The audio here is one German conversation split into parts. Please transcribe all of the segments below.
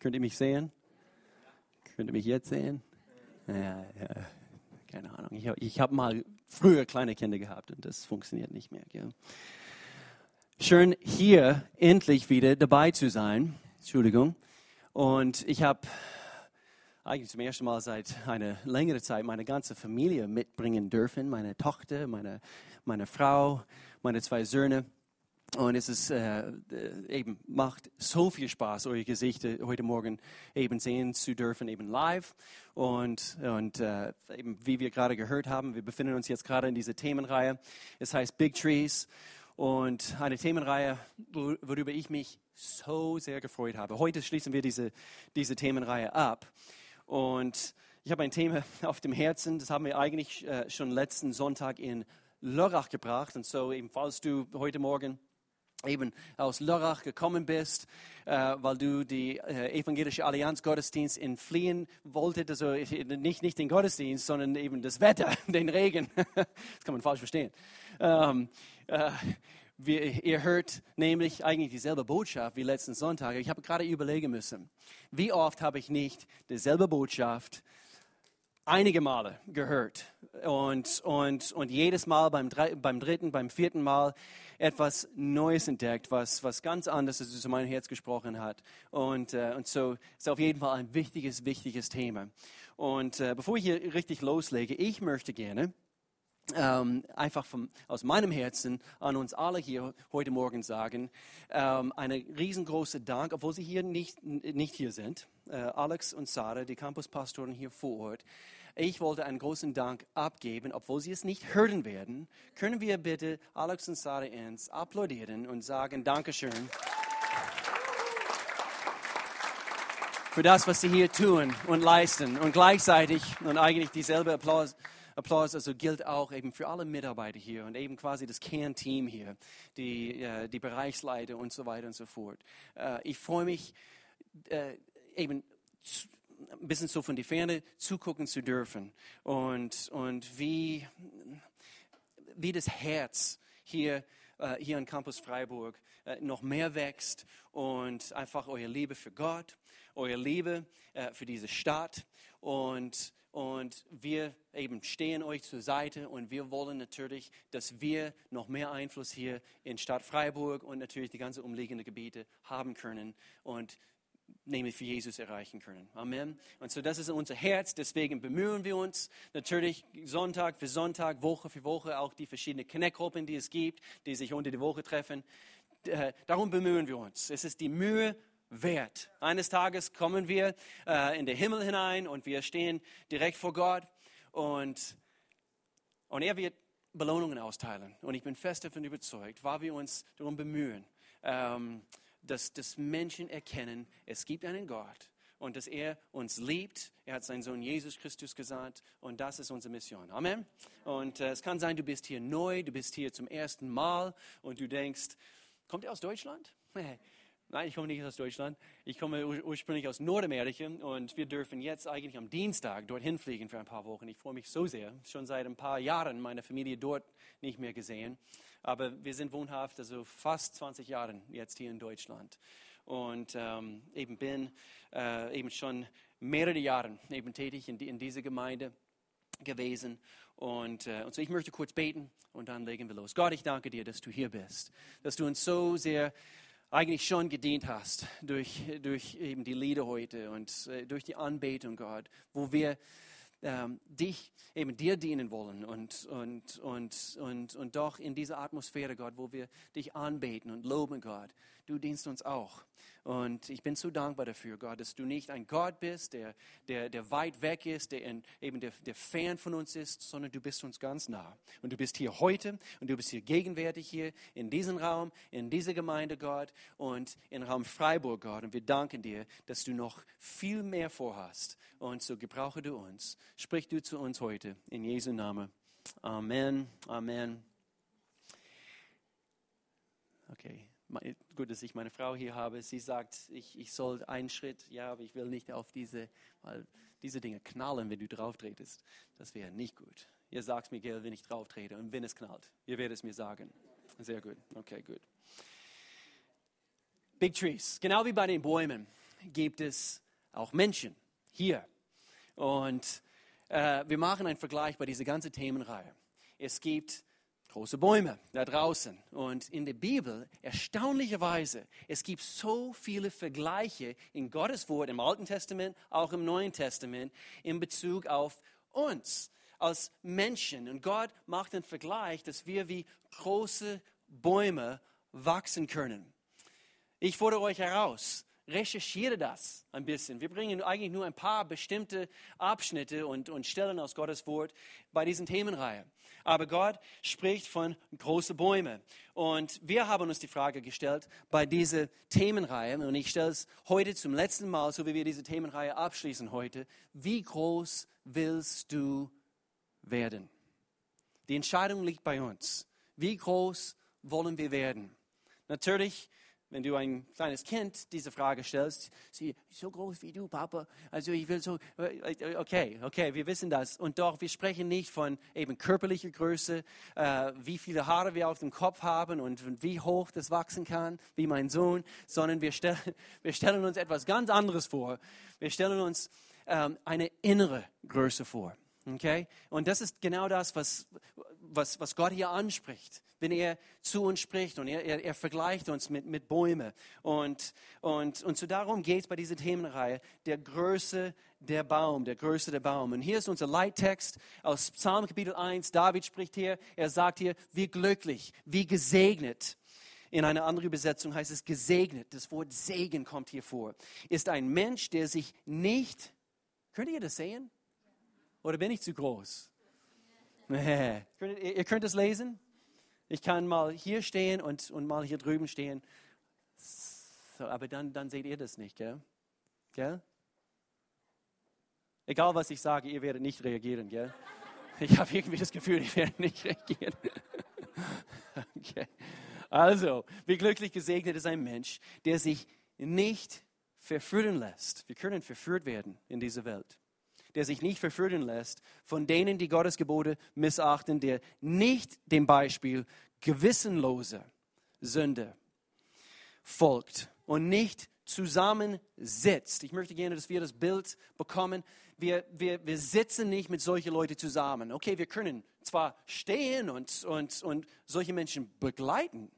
Könnt ihr mich sehen? Könnt ihr mich jetzt sehen? Ja, ja. Keine Ahnung. Ich, ich habe mal früher kleine Kinder gehabt und das funktioniert nicht mehr. Gell? Schön, hier endlich wieder dabei zu sein. Entschuldigung. Und ich habe eigentlich zum ersten Mal seit einer längeren Zeit meine ganze Familie mitbringen dürfen. Meine Tochter, meine, meine Frau, meine zwei Söhne. Und es ist äh, äh, eben macht so viel Spaß, eure Gesichter heute Morgen eben sehen zu dürfen, eben live. Und, und äh, eben wie wir gerade gehört haben, wir befinden uns jetzt gerade in dieser Themenreihe. Es heißt Big Trees und eine Themenreihe, worüber ich mich so sehr gefreut habe. Heute schließen wir diese, diese Themenreihe ab. Und ich habe ein Thema auf dem Herzen, das haben wir eigentlich äh, schon letzten Sonntag in Lörrach gebracht. Und so eben, falls du heute Morgen eben aus Lörrach gekommen bist, äh, weil du die äh, evangelische Allianz Gottesdienst entfliehen wolltest, also nicht, nicht den Gottesdienst, sondern eben das Wetter, den Regen. das kann man falsch verstehen. Ähm, äh, wir, ihr hört nämlich eigentlich dieselbe Botschaft wie letzten Sonntag. Ich habe gerade überlegen müssen, wie oft habe ich nicht dieselbe Botschaft einige Male gehört und, und, und jedes Mal beim, beim dritten, beim vierten Mal etwas Neues entdeckt, was, was ganz anderes zu meinem Herz gesprochen hat. Und, äh, und so ist auf jeden Fall ein wichtiges, wichtiges Thema. Und äh, bevor ich hier richtig loslege, ich möchte gerne ähm, einfach vom, aus meinem Herzen an uns alle hier heute Morgen sagen, ähm, eine riesengroße Dank, obwohl Sie hier nicht, nicht hier sind, äh, Alex und Sarah, die Campuspastoren hier vor Ort. Ich wollte einen großen Dank abgeben, obwohl Sie es nicht hören werden. Können wir bitte Alex und Sarah Enns applaudieren und sagen Dankeschön für das, was Sie hier tun und leisten und gleichzeitig und eigentlich dieselbe Applaus Applaus also gilt auch eben für alle Mitarbeiter hier und eben quasi das Kernteam hier, die, äh, die Bereichsleiter und so weiter und so fort. Äh, ich freue mich äh, eben ein bisschen so von der Ferne zugucken zu dürfen und, und wie, wie das Herz hier hier in Campus Freiburg noch mehr wächst und einfach eure Liebe für Gott, eure Liebe für diese Stadt und und wir eben stehen euch zur Seite und wir wollen natürlich, dass wir noch mehr Einfluss hier in Stadt Freiburg und natürlich die ganzen umliegenden Gebiete haben können und nämlich für Jesus erreichen können. Amen. Und so das ist unser Herz, deswegen bemühen wir uns natürlich Sonntag für Sonntag, Woche für Woche, auch die verschiedenen Connect-Gruppen, die es gibt, die sich unter die Woche treffen. Äh, darum bemühen wir uns. Es ist die Mühe wert. Eines Tages kommen wir äh, in den Himmel hinein und wir stehen direkt vor Gott und, und er wird Belohnungen austeilen. Und ich bin fest davon überzeugt, weil wir uns darum bemühen, ähm, dass, dass Menschen erkennen, es gibt einen Gott und dass er uns liebt. Er hat seinen Sohn Jesus Christus gesandt und das ist unsere Mission. Amen. Und äh, es kann sein, du bist hier neu, du bist hier zum ersten Mal und du denkst, kommt er aus Deutschland? Nein, ich komme nicht aus Deutschland. Ich komme ur ursprünglich aus Nordamerika und wir dürfen jetzt eigentlich am Dienstag dorthin fliegen für ein paar Wochen. Ich freue mich so sehr. Schon seit ein paar Jahren meine Familie dort nicht mehr gesehen. Aber wir sind wohnhaft, also fast 20 Jahre jetzt hier in Deutschland. Und ähm, eben bin äh, eben schon mehrere Jahre eben tätig in, die, in dieser Gemeinde gewesen. Und, äh, und so ich möchte kurz beten und dann legen wir los. Gott, ich danke dir, dass du hier bist, dass du uns so sehr eigentlich schon gedient hast durch, durch eben die Lieder heute und äh, durch die Anbetung, Gott, wo wir ähm, dich eben dir dienen wollen und, und, und, und, und doch in dieser Atmosphäre, Gott, wo wir dich anbeten und loben, Gott, du dienst uns auch. Und ich bin so dankbar dafür, Gott, dass du nicht ein Gott bist, der, der, der weit weg ist, der in, eben der, der fern von uns ist, sondern du bist uns ganz nah. Und du bist hier heute und du bist hier gegenwärtig hier in diesem Raum, in dieser Gemeinde, Gott, und im Raum Freiburg, Gott. Und wir danken dir, dass du noch viel mehr vorhast. Und so gebrauche du uns. Sprich du zu uns heute in Jesu Namen. Amen. Amen. Okay gut, dass ich meine Frau hier habe. Sie sagt, ich, ich soll einen Schritt, ja, aber ich will nicht auf diese, weil diese Dinge knallen, wenn du drauf tretest. Das wäre nicht gut. Ihr sagt mir, Gail, wenn ich drauf trete und wenn es knallt. Ihr werdet es mir sagen. Sehr gut. Okay, gut. Big Trees. Genau wie bei den Bäumen gibt es auch Menschen hier. Und äh, wir machen einen Vergleich bei dieser ganzen Themenreihe. Es gibt große Bäume da draußen. Und in der Bibel, erstaunlicherweise, es gibt so viele Vergleiche in Gottes Wort, im Alten Testament, auch im Neuen Testament, in Bezug auf uns als Menschen. Und Gott macht den Vergleich, dass wir wie große Bäume wachsen können. Ich fordere euch heraus, recherchiere das ein bisschen. Wir bringen eigentlich nur ein paar bestimmte Abschnitte und, und Stellen aus Gottes Wort bei diesen Themenreihe. Aber Gott spricht von großen Bäumen. Und wir haben uns die Frage gestellt bei dieser Themenreihe, und ich stelle es heute zum letzten Mal, so wie wir diese Themenreihe abschließen heute, wie groß willst du werden? Die Entscheidung liegt bei uns. Wie groß wollen wir werden? Natürlich wenn du ein kleines Kind diese Frage stellst, sie so groß wie du, Papa. Also ich will so, äh, okay, okay, wir wissen das. Und doch, wir sprechen nicht von eben körperlicher Größe, äh, wie viele Haare wir auf dem Kopf haben und, wie hoch das wachsen kann, wie mein Sohn, sondern wir, stell, wir stellen uns etwas ganz anderes vor. Wir stellen uns ähm, eine innere Größe vor. Okay? Und das ist genau das, was, was, was Gott hier anspricht, wenn er zu uns spricht und er, er, er vergleicht uns mit, mit Bäumen. Und, und, und so darum geht es bei dieser Themenreihe, der Größe der Baum, der Größe der Baum. Und hier ist unser Leittext aus Psalm Kapitel 1. David spricht hier, er sagt hier, wie glücklich, wie gesegnet. In einer anderen Übersetzung heißt es gesegnet. Das Wort Segen kommt hier vor. Ist ein Mensch, der sich nicht, könnt ihr das sehen? Oder bin ich zu groß? Ihr könnt es lesen. Ich kann mal hier stehen und, und mal hier drüben stehen. So, aber dann, dann seht ihr das nicht, gell? gell? Egal was ich sage, ihr werdet nicht reagieren, gell? Ich habe irgendwie das Gefühl, ihr werdet nicht reagieren. Okay. Also, wie glücklich gesegnet ist ein Mensch, der sich nicht verführen lässt. Wir können verführt werden in dieser Welt der sich nicht verführen lässt von denen, die Gottes Gebote missachten, der nicht dem Beispiel gewissenloser Sünde folgt und nicht zusammensitzt. Ich möchte gerne, dass wir das Bild bekommen. Wir, wir, wir sitzen nicht mit solchen Leuten zusammen. Okay, wir können zwar stehen und, und, und solche Menschen begleiten,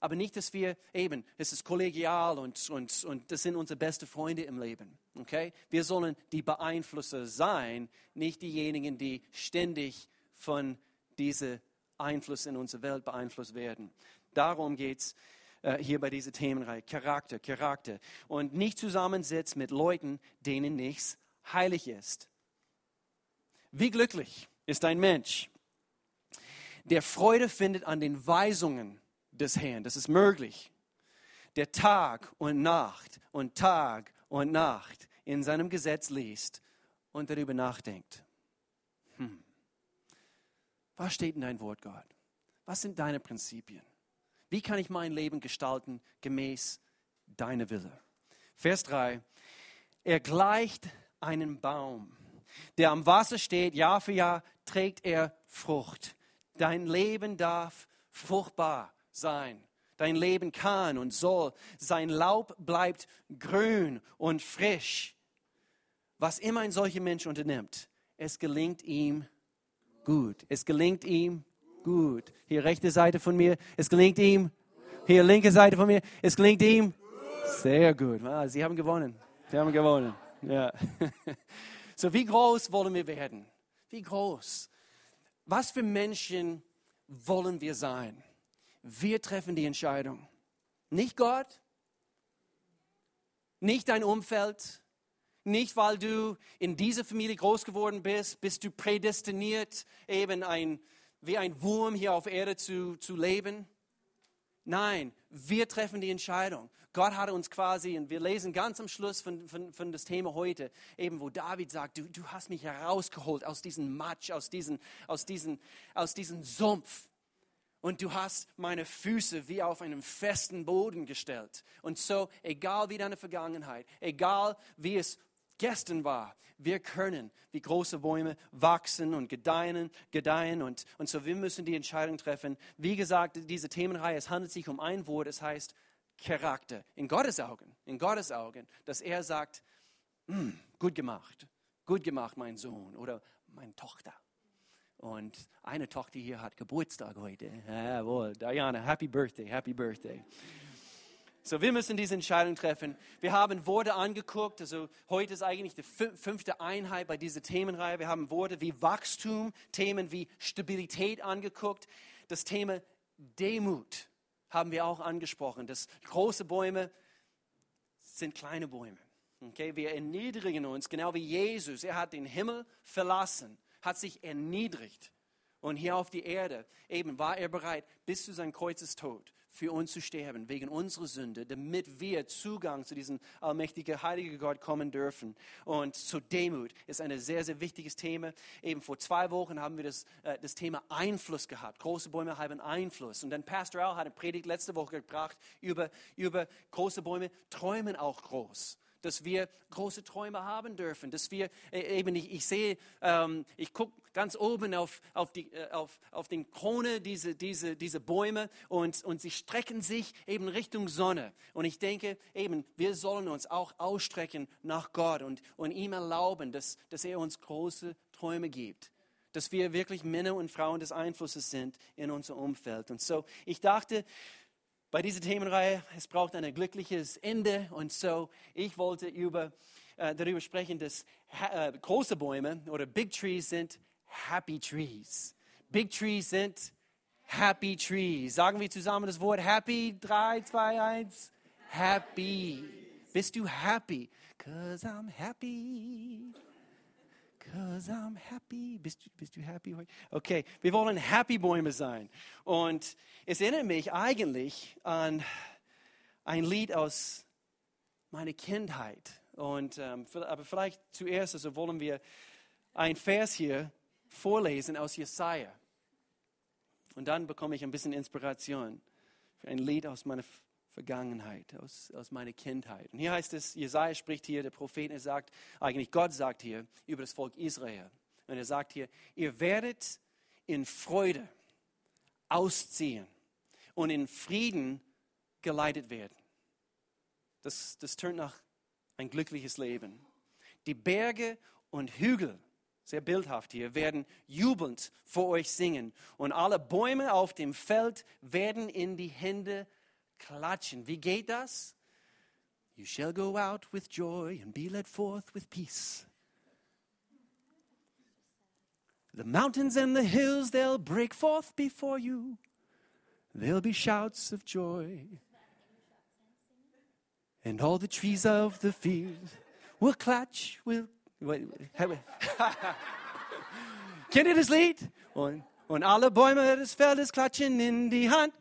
aber nicht, dass wir eben, es ist kollegial und, und, und das sind unsere besten Freunde im Leben. Okay? Wir sollen die Beeinflusser sein, nicht diejenigen, die ständig von diesem Einfluss in unsere Welt beeinflusst werden. Darum geht es äh, hier bei dieser Themenreihe. Charakter, Charakter. Und nicht zusammensitzt mit Leuten, denen nichts heilig ist. Wie glücklich ist ein Mensch, der Freude findet an den Weisungen des Herrn. Das ist möglich. Der Tag und Nacht und Tag und Nacht in seinem Gesetz liest und darüber nachdenkt. Hm. Was steht in dein Wort, Gott? Was sind deine Prinzipien? Wie kann ich mein Leben gestalten gemäß deiner Wille? Vers 3. Er gleicht einem Baum, der am Wasser steht, Jahr für Jahr trägt er Frucht. Dein Leben darf fruchtbar sein. Dein Leben kann und soll. Sein Laub bleibt grün und frisch. Was immer ein solcher Mensch unternimmt, es gelingt ihm gut. Es gelingt ihm gut. Hier rechte Seite von mir, es gelingt ihm. Hier linke Seite von mir, es gelingt ihm sehr gut. Ah, Sie haben gewonnen. Sie haben gewonnen. Ja. So, wie groß wollen wir werden? Wie groß? Was für Menschen wollen wir sein? Wir treffen die Entscheidung. Nicht Gott, nicht dein Umfeld, nicht weil du in dieser Familie groß geworden bist, bist du prädestiniert, eben ein, wie ein Wurm hier auf Erde zu, zu leben. Nein, wir treffen die Entscheidung. Gott hat uns quasi, und wir lesen ganz am Schluss von, von, von das Thema heute, eben wo David sagt, du, du hast mich herausgeholt aus diesem Matsch, aus diesem aus diesen, aus diesen Sumpf und du hast meine Füße wie auf einem festen Boden gestellt. Und so, egal wie deine Vergangenheit, egal wie es gestern war, wir können wie große Bäume wachsen und gedeihen, gedeihen und, und so wir müssen die Entscheidung treffen. Wie gesagt, diese Themenreihe, es handelt sich um ein Wort, es heißt Charakter in Gottes Augen, in Gottes Augen, dass er sagt, hm, gut gemacht, gut gemacht, mein Sohn oder meine Tochter. Und eine Tochter hier hat Geburtstag heute. Jawohl, Diana, happy birthday, happy birthday. So, wir müssen diese Entscheidung treffen. Wir haben Worte angeguckt. Also heute ist eigentlich die fünfte Einheit bei dieser Themenreihe. Wir haben Worte wie Wachstum, Themen wie Stabilität angeguckt. Das Thema Demut haben wir auch angesprochen. Dass große Bäume sind kleine Bäume. Okay, wir erniedrigen uns, genau wie Jesus. Er hat den Himmel verlassen, hat sich erniedrigt. Und hier auf die Erde, eben war er bereit, bis zu seinem Kreuzestod für uns zu sterben, wegen unserer Sünde, damit wir Zugang zu diesem allmächtigen, heiligen Gott kommen dürfen. Und zur Demut ist ein sehr, sehr wichtiges Thema. Eben vor zwei Wochen haben wir das, äh, das Thema Einfluss gehabt. Große Bäume haben Einfluss. Und dann Pastor Al hat eine Predigt letzte Woche gebracht über, über große Bäume träumen auch groß dass wir große Träume haben dürfen, dass wir äh, eben, ich, ich sehe, ähm, ich gucke ganz oben auf, auf, die, äh, auf, auf den Krone diese, diese, diese Bäume und, und sie strecken sich eben Richtung Sonne. Und ich denke eben, wir sollen uns auch ausstrecken nach Gott und, und ihm erlauben, dass, dass er uns große Träume gibt dass wir wirklich Männer und Frauen des Einflusses sind in unser Umfeld. Und so, ich dachte, bei dieser Themenreihe, es braucht ein glückliches Ende. Und so, ich wollte über, äh, darüber sprechen, dass äh, große Bäume oder Big Trees sind Happy Trees. Big Trees sind Happy Trees. Sagen wir zusammen das Wort Happy. 3, 2, 1. Happy. Bist du happy? Cause I'm happy. Cause I'm happy. Bist du, bist du happy heute? Okay, wir wollen Happy Bäume sein. Und es erinnert mich eigentlich an ein Lied aus meiner Kindheit. Und, ähm, aber vielleicht zuerst also wollen wir ein Vers hier vorlesen aus Jesaja. Und dann bekomme ich ein bisschen Inspiration für ein Lied aus meiner Vergangenheit, aus, aus meiner Kindheit. Und hier heißt es, Jesaja spricht hier, der Prophet, er sagt, eigentlich Gott sagt hier über das Volk Israel. Und er sagt hier, ihr werdet in Freude ausziehen und in Frieden geleitet werden. Das, das tönt nach ein glückliches Leben. Die Berge und Hügel, sehr bildhaft hier, werden jubelnd vor euch singen und alle Bäume auf dem Feld werden in die Hände klatschen. Wie geht das? You shall go out with joy and be led forth with peace. The mountains and the hills, they'll break forth before you. There'll be shouts of joy. And all the trees of the field will clutch, will. Wait, wait. Kennt ihr das Lied? Und, und alle Bäume des Feldes klatschen in die Hand.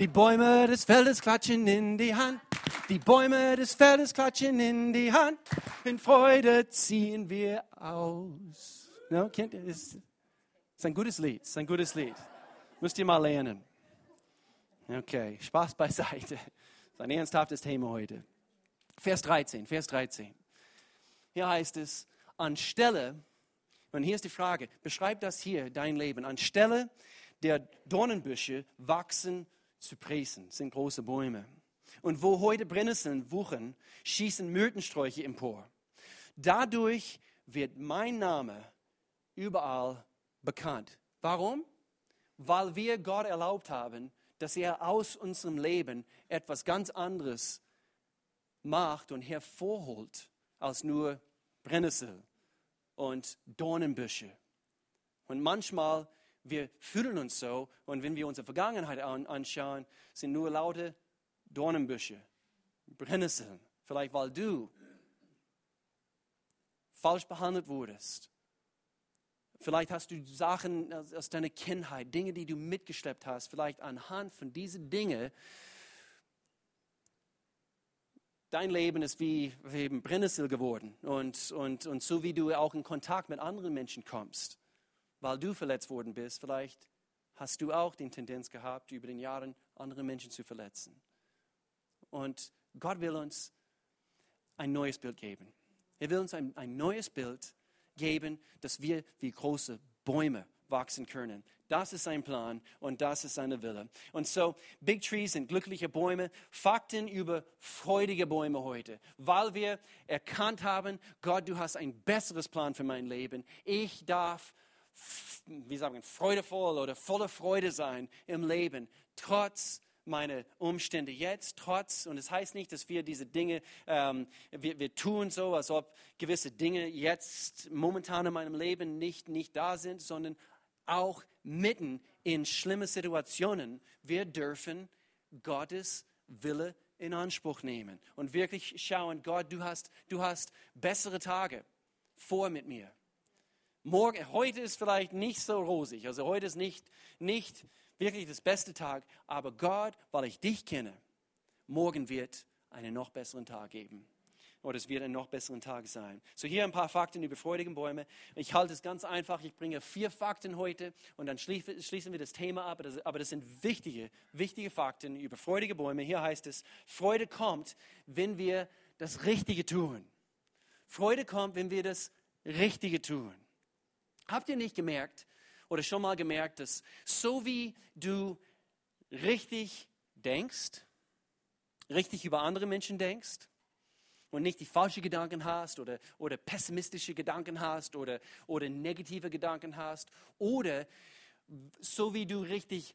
Die Bäume des Feldes klatschen in die Hand. Die Bäume des Feldes klatschen in die Hand. In Freude ziehen wir aus. No, kennt ihr? Das ist ein gutes Lied. ist ein gutes Lied. Müsst ihr mal lernen. Okay, Spaß beiseite. Das ist ein ernsthaftes Thema heute. Vers 13, Vers 13. Hier heißt es, anstelle, und hier ist die Frage, beschreib das hier, dein Leben, anstelle der Dornenbüsche wachsen Zypressen sind große Bäume. Und wo heute Brennnesseln wuchern, schießen Myrtensträuche empor. Dadurch wird mein Name überall bekannt. Warum? Weil wir Gott erlaubt haben, dass er aus unserem Leben etwas ganz anderes macht und hervorholt als nur Brennnessel und Dornenbüsche. Und manchmal wir fühlen uns so und wenn wir unsere Vergangenheit anschauen, sind nur laute Dornenbüsche, Brennnesseln. Vielleicht weil du falsch behandelt wurdest. Vielleicht hast du Sachen aus deiner Kindheit, Dinge, die du mitgeschleppt hast, vielleicht anhand von diesen Dingen. Dein Leben ist wie eben Brennnessel geworden und, und, und so wie du auch in Kontakt mit anderen Menschen kommst weil du verletzt worden bist, vielleicht hast du auch die Tendenz gehabt, über den Jahren andere Menschen zu verletzen. Und Gott will uns ein neues Bild geben. Er will uns ein, ein neues Bild geben, dass wir wie große Bäume wachsen können. Das ist sein Plan und das ist seine Wille. Und so, Big Trees sind glückliche Bäume. Fakten über freudige Bäume heute, weil wir erkannt haben, Gott, du hast ein besseres Plan für mein Leben. Ich darf, wie sagen freudevoll oder voller Freude sein im Leben, trotz meine Umstände jetzt, trotz, und es das heißt nicht, dass wir diese Dinge, ähm, wir, wir tun so, als ob gewisse Dinge jetzt momentan in meinem Leben nicht, nicht da sind, sondern auch mitten in schlimme Situationen, wir dürfen Gottes Wille in Anspruch nehmen und wirklich schauen, Gott, du hast, du hast bessere Tage vor mit mir. Morgen, heute ist vielleicht nicht so rosig, also heute ist nicht, nicht wirklich das beste Tag, aber Gott, weil ich dich kenne, morgen wird einen noch besseren Tag geben oder es wird ein noch besseren Tag sein. So hier ein paar Fakten über freudige Bäume. Ich halte es ganz einfach. Ich bringe vier Fakten heute und dann schließen wir das Thema ab. Aber das sind wichtige, wichtige Fakten über freudige Bäume. Hier heißt es, Freude kommt, wenn wir das Richtige tun. Freude kommt, wenn wir das Richtige tun. Habt ihr nicht gemerkt oder schon mal gemerkt, dass so wie du richtig denkst, richtig über andere Menschen denkst, und nicht die falschen Gedanken hast oder, oder pessimistische Gedanken hast oder, oder negative Gedanken hast oder so wie du richtig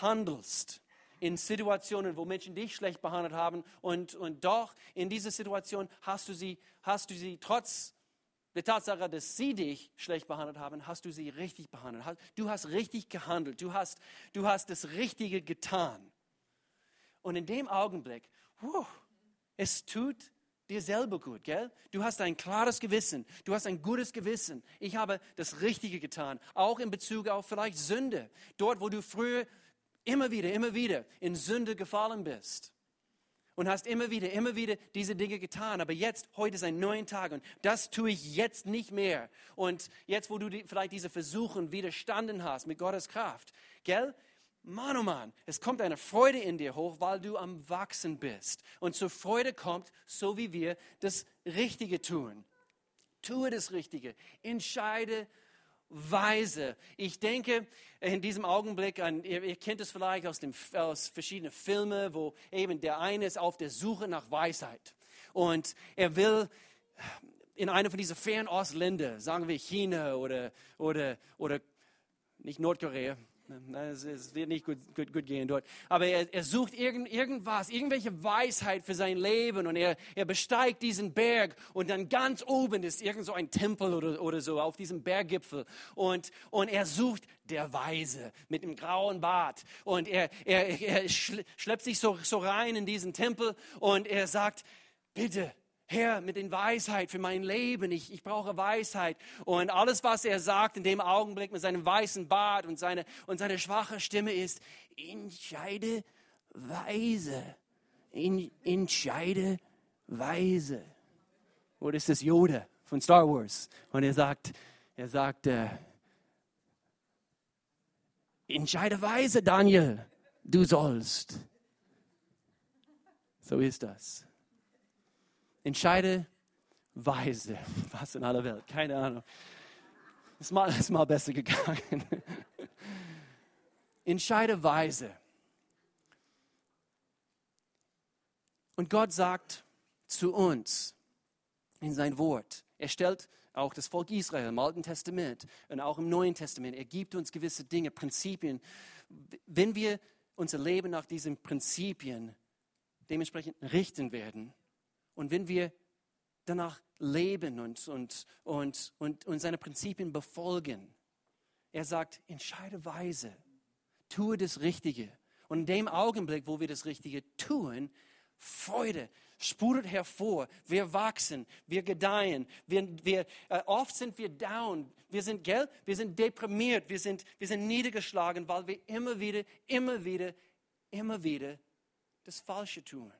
handelst in Situationen, wo Menschen dich schlecht behandelt haben und, und doch in dieser Situation hast du sie, hast du sie trotz der Tatsache, dass sie dich schlecht behandelt haben, hast du sie richtig behandelt. Du hast richtig gehandelt. Du hast, du hast das Richtige getan. Und in dem Augenblick, whew, es tut dir selber gut, gell? Du hast ein klares Gewissen, du hast ein gutes Gewissen. Ich habe das Richtige getan, auch in Bezug auf vielleicht Sünde. Dort, wo du früher immer wieder, immer wieder in Sünde gefallen bist. Und hast immer wieder, immer wieder diese Dinge getan. Aber jetzt, heute ist ein neuer Tag und das tue ich jetzt nicht mehr. Und jetzt, wo du die, vielleicht diese Versuchen widerstanden hast mit Gottes Kraft, gell? Mann, oh Mann, es kommt eine Freude in dir hoch, weil du am Wachsen bist. Und zur Freude kommt, so wie wir das Richtige tun. Tue das Richtige. Entscheide weise. Ich denke in diesem Augenblick an, ihr, ihr kennt es vielleicht aus, dem, aus verschiedenen Filmen, wo eben der eine ist auf der Suche nach Weisheit. Und er will in einer von diesen Fernostländern, sagen wir China oder, oder, oder nicht Nordkorea, es wird nicht gut, gut, gut gehen dort. Aber er, er sucht irgend, irgendwas, irgendwelche Weisheit für sein Leben und er, er besteigt diesen Berg und dann ganz oben ist irgend so ein Tempel oder, oder so auf diesem Berggipfel und, und er sucht der Weise mit dem grauen Bart und er, er, er schleppt sich so, so rein in diesen Tempel und er sagt, bitte, Herr, mit den Weisheit für mein Leben, ich, ich brauche Weisheit. Und alles, was er sagt in dem Augenblick mit seinem weißen Bart und seine, und seine schwache Stimme ist, entscheide weise. In, entscheide weise. Oder ist das Yoda von Star Wars? Und er sagt, er sagt, äh, entscheide weise, Daniel, du sollst. So ist das. Entscheide weise. Was in aller Welt? Keine Ahnung. Ist mal, ist mal besser gegangen. Entscheide weise. Und Gott sagt zu uns in sein Wort, er stellt auch das Volk Israel im Alten Testament und auch im Neuen Testament, er gibt uns gewisse Dinge, Prinzipien. Wenn wir unser Leben nach diesen Prinzipien dementsprechend richten werden, und wenn wir danach leben und, und, und, und, und seine Prinzipien befolgen, er sagt, entscheide weise, tue das Richtige. Und in dem Augenblick, wo wir das Richtige tun, Freude sprudelt hervor. Wir wachsen, wir gedeihen. Wir, wir, äh, oft sind wir down. Wir sind, gell? Wir sind deprimiert. Wir sind, wir sind niedergeschlagen, weil wir immer wieder, immer wieder, immer wieder das Falsche tun.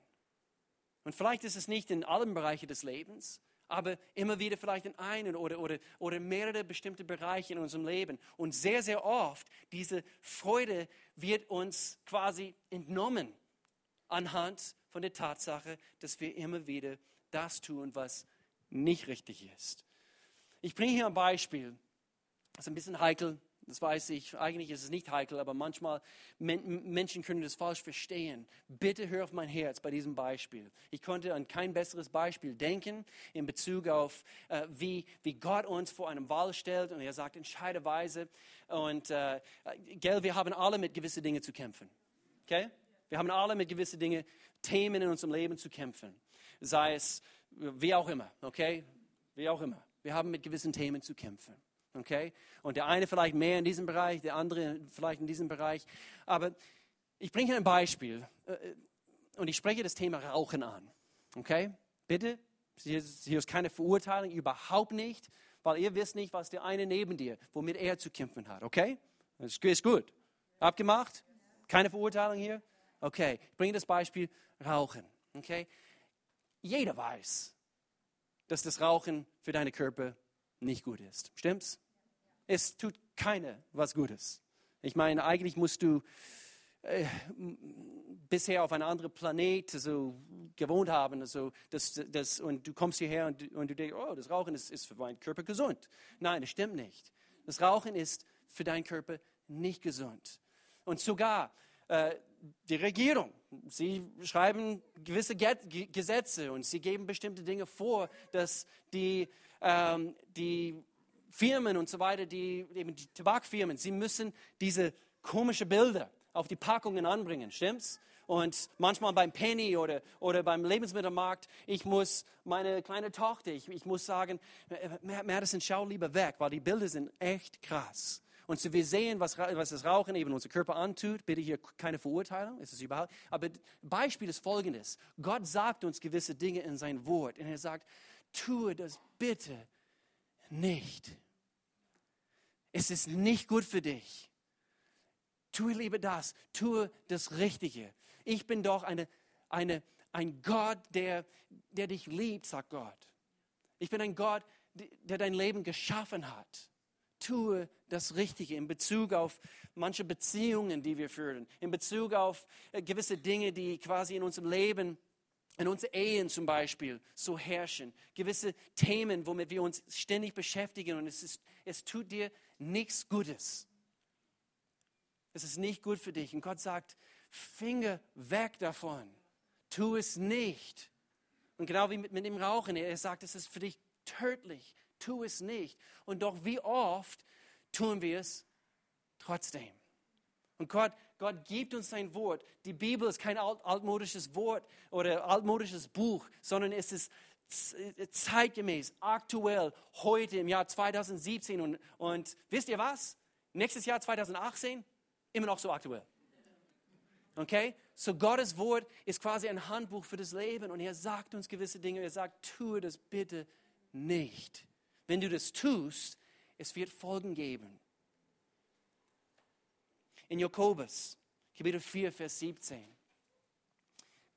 Und vielleicht ist es nicht in allen Bereichen des Lebens, aber immer wieder vielleicht in einen oder, oder, oder mehrere bestimmte Bereiche in unserem Leben. Und sehr, sehr oft, diese Freude wird uns quasi entnommen anhand von der Tatsache, dass wir immer wieder das tun, was nicht richtig ist. Ich bringe hier ein Beispiel, das ist ein bisschen heikel, Das weiß ich, eigentlich ist es nicht heikel, aber manchmal men Menschen können das falsch verstehen. Bitte hör auf mein Herz bei diesem Beispiel. Ich konnte an kein besseres Beispiel denken in Bezug auf, äh, wie, wie Gott uns vor einem Wahl stellt und er sagt, entscheide weise. Und äh, gell, wir haben alle mit gewissen Dingen zu kämpfen. Okay? Wir haben alle mit gewissen Dingen, Themen in unserem Leben zu kämpfen. Sei es wie auch immer, okay? Wie auch immer. Wir haben mit gewissen Themen zu kämpfen. Okay? Und der eine vielleicht mehr in diesem Bereich, der andere vielleicht in diesem Bereich. Aber ich bringe ein Beispiel äh, und ich spreche das Thema Rauchen an. Okay? Bitte, hier ist keine Verurteilung, überhaupt nicht, weil ihr wisst nicht, was der eine neben dir, womit er zu kämpfen hat. Okay? Das ist gut. Abgemacht? Keine Verurteilung hier? Okay, ich bringe das Beispiel Rauchen. Okay? Jeder weiß, dass das Rauchen für deinen Körper nicht gut ist. Stimmt's? Es tut keiner was Gutes. Ich meine, eigentlich musst du äh, bisher auf einem anderen Planet so gewohnt haben. Also das, das, und du kommst hierher und, und du denkst, oh, das Rauchen ist, ist für meinen Körper gesund. Nein, das stimmt nicht. Das Rauchen ist für deinen Körper nicht gesund. Und sogar äh, die Regierung, sie schreiben gewisse Gesetze und sie geben bestimmte Dinge vor, dass die, ähm, die Firmen und so weiter, die, eben die Tabakfirmen, sie müssen diese komischen Bilder auf die Packungen anbringen, stimmt's? Und manchmal beim Penny oder, oder beim Lebensmittelmarkt, ich muss meine kleine Tochter, ich, ich muss sagen, Madison, schau lieber weg, weil die Bilder sind echt krass. Und so wir sehen, was, was das Rauchen eben unser Körper antut. Bitte hier keine Verurteilung, ist es überhaupt. Aber Beispiel ist folgendes. Gott sagt uns gewisse Dinge in sein Wort. Und er sagt, tue das bitte nicht. Es ist nicht gut für dich. Tue lieber das, tue das Richtige. Ich bin doch eine, eine, ein Gott, der, der dich liebt, sagt Gott. Ich bin ein Gott, der dein Leben geschaffen hat. Tue das Richtige in Bezug auf manche Beziehungen, die wir führen, in Bezug auf äh, gewisse Dinge, die quasi in unserem Leben in unseren Ehen zum Beispiel so herrschen. Gewisse Themen, womit wir uns ständig beschäftigen und es, ist, es tut dir nichts Gutes. Es ist nicht gut für dich. Und Gott sagt, Finger weg davon. Tu es nicht. Und genau wie mit, mit dem Rauchen, er sagt, es ist für dich tödlich. Tu es nicht. Und doch wie oft tun wir es trotzdem. Und Gott, Gott gibt uns sein Wort. Die Bibel ist kein alt, altmodisches Wort oder altmodisches Buch, sondern es ist zeitgemäß, aktuell, heute im Jahr 2017. Und, und wisst ihr was? Nächstes Jahr 2018, immer noch so aktuell. Okay? So Gottes Wort ist quasi ein Handbuch für das Leben und er sagt uns gewisse Dinge. Er sagt, tue das bitte nicht. Wenn du das tust, es wird Folgen geben. In Jakobus, Kapitel 4, Vers 17.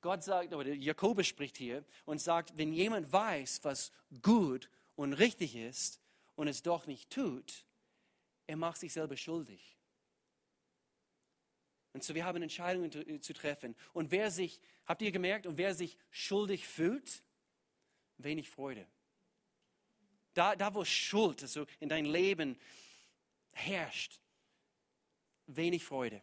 Gott sagt, oder Jakobus spricht hier und sagt, wenn jemand weiß, was gut und richtig ist und es doch nicht tut, er macht sich selber schuldig. Und so, wir haben Entscheidungen zu, treffen. Und wer sich, habt ihr gemerkt, und wer sich schuldig fühlt, wenig Freude. Da, da wo Schuld also in dein Leben herrscht, wenig Freude.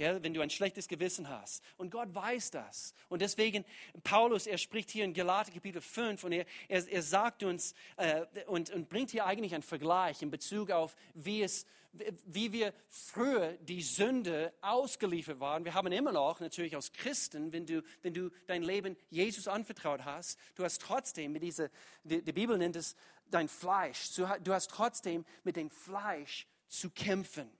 Gell? Wenn du ein schlechtes Gewissen hast. Und Gott weiß das. Und deswegen, Paulus, er spricht hier in Galater Kapitel 5 und er, er, er sagt uns äh, und, und bringt hier eigentlich einen Vergleich in Bezug auf, wie, es, wie wir früher die Sünde ausgeliefert waren. Wir haben immer noch, natürlich als Christen, wenn du, wenn du dein Leben Jesus anvertraut hast, du hast trotzdem mit dieser, die, die Bibel nennt es dein Fleisch, du hast trotzdem mit dem Fleisch zu kämpfen.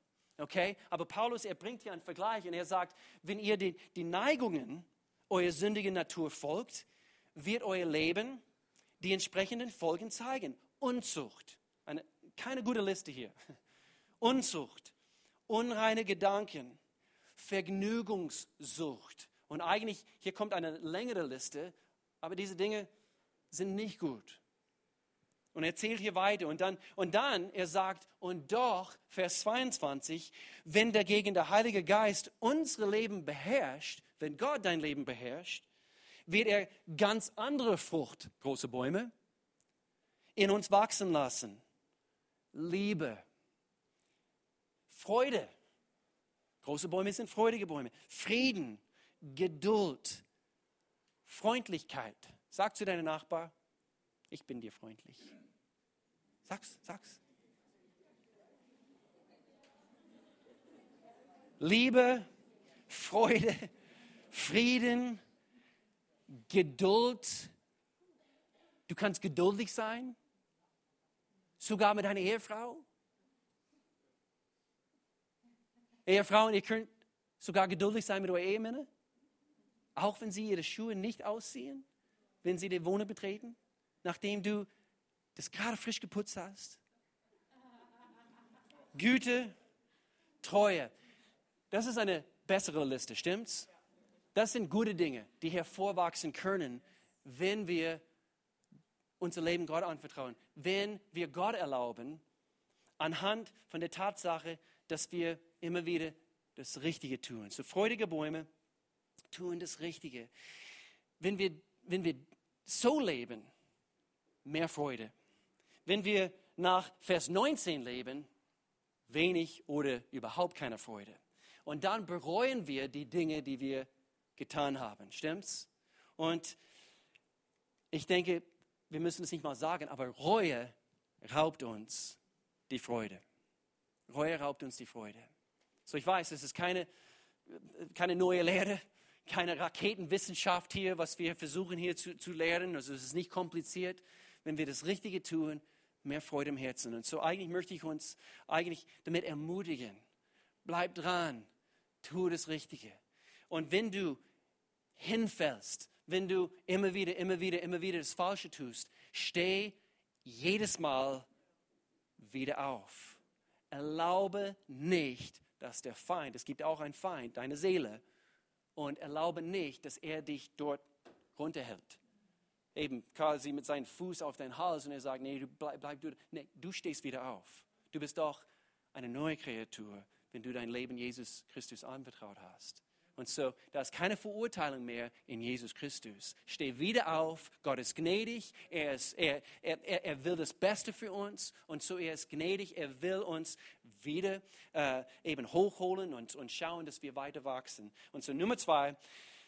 Okay? Aber Paulus, er bringt hier einen Vergleich und er sagt, wenn ihr die, die Neigungen eurer sündigen Natur folgt, wird euer Leben die entsprechenden Folgen zeigen. Unzucht, eine, keine gute Liste hier. Unzucht, unreine Gedanken, Vergnügungssucht. Und eigentlich, hier kommt eine längere Liste, aber diese Dinge sind nicht gut. Und er zählt hier weiter. Und dann, und dann, er sagt, und doch, Vers 22, wenn dagegen der Heilige Geist unsere Leben beherrscht, wenn Gott dein Leben beherrscht, wird er ganz andere Frucht, große Bäume, in uns wachsen lassen. Liebe, Freude. Große Bäume sind freudige Bäume. Frieden, Geduld, Freundlichkeit. Sag zu deinem Nachbar, ich bin dir freundlich. Sag's, sag's. Liebe, Freude, Frieden, Geduld. Du kannst geduldig sein, sogar mit deiner Ehefrau. Ehefrauen, ihr könnt sogar geduldig sein mit euren Ehemännern, auch wenn sie ihre Schuhe nicht ausziehen, wenn sie die Wohnung betreten, nachdem du das gerade frisch geputzt hast. Güte, Treue. Das ist eine bessere Liste, stimmt's? Das sind gute Dinge, die hervorwachsen können, wenn wir unser Leben Gott anvertrauen, wenn wir Gott erlauben, anhand von der Tatsache, dass wir immer wieder das Richtige tun. So freudige Bäume tun das Richtige. Wenn wir, wenn wir so leben, mehr Freude. Wenn wir nach Vers 19 leben, wenig oder überhaupt keine Freude. Und dann bereuen wir die Dinge, die wir getan haben. Stimmt's? Und ich denke, wir müssen es nicht mal sagen, aber Reue raubt uns die Freude. Reue raubt uns die Freude. So, ich weiß, es ist keine, keine neue Lehre, keine Raketenwissenschaft hier, was wir versuchen hier zu, zu lernen. Also es ist nicht kompliziert. Wenn wir das Richtige tun, mehr Freude im Herzen. Und so eigentlich möchte ich uns eigentlich damit ermutigen. Bleib dran, tu das Richtige. Und wenn du hinfällst, wenn du immer wieder, immer wieder, immer wieder das Falsche tust, steh jedes Mal wieder auf. Erlaube nicht, dass der Feind, es gibt auch einen Feind, deine Seele, und erlaube nicht, dass er dich dort runterhält. Eben quasi mit seinem Fuß auf deinen Hals und er sagt, nee, du bleib, bleib du, nee, du stehst wieder auf. Du bist doch eine neue Kreatur, wenn du dein Leben Jesus Christus anvertraut hast. Und so, da ist keine Verurteilung mehr in Jesus Christus. Steh wieder auf, Gott ist gnädig, er, ist, er, er, er will das Beste für uns und so er ist gnädig, er will uns wieder äh, eben hochholen und, und schauen, dass wir weiter wachsen. Und so Nummer zwei,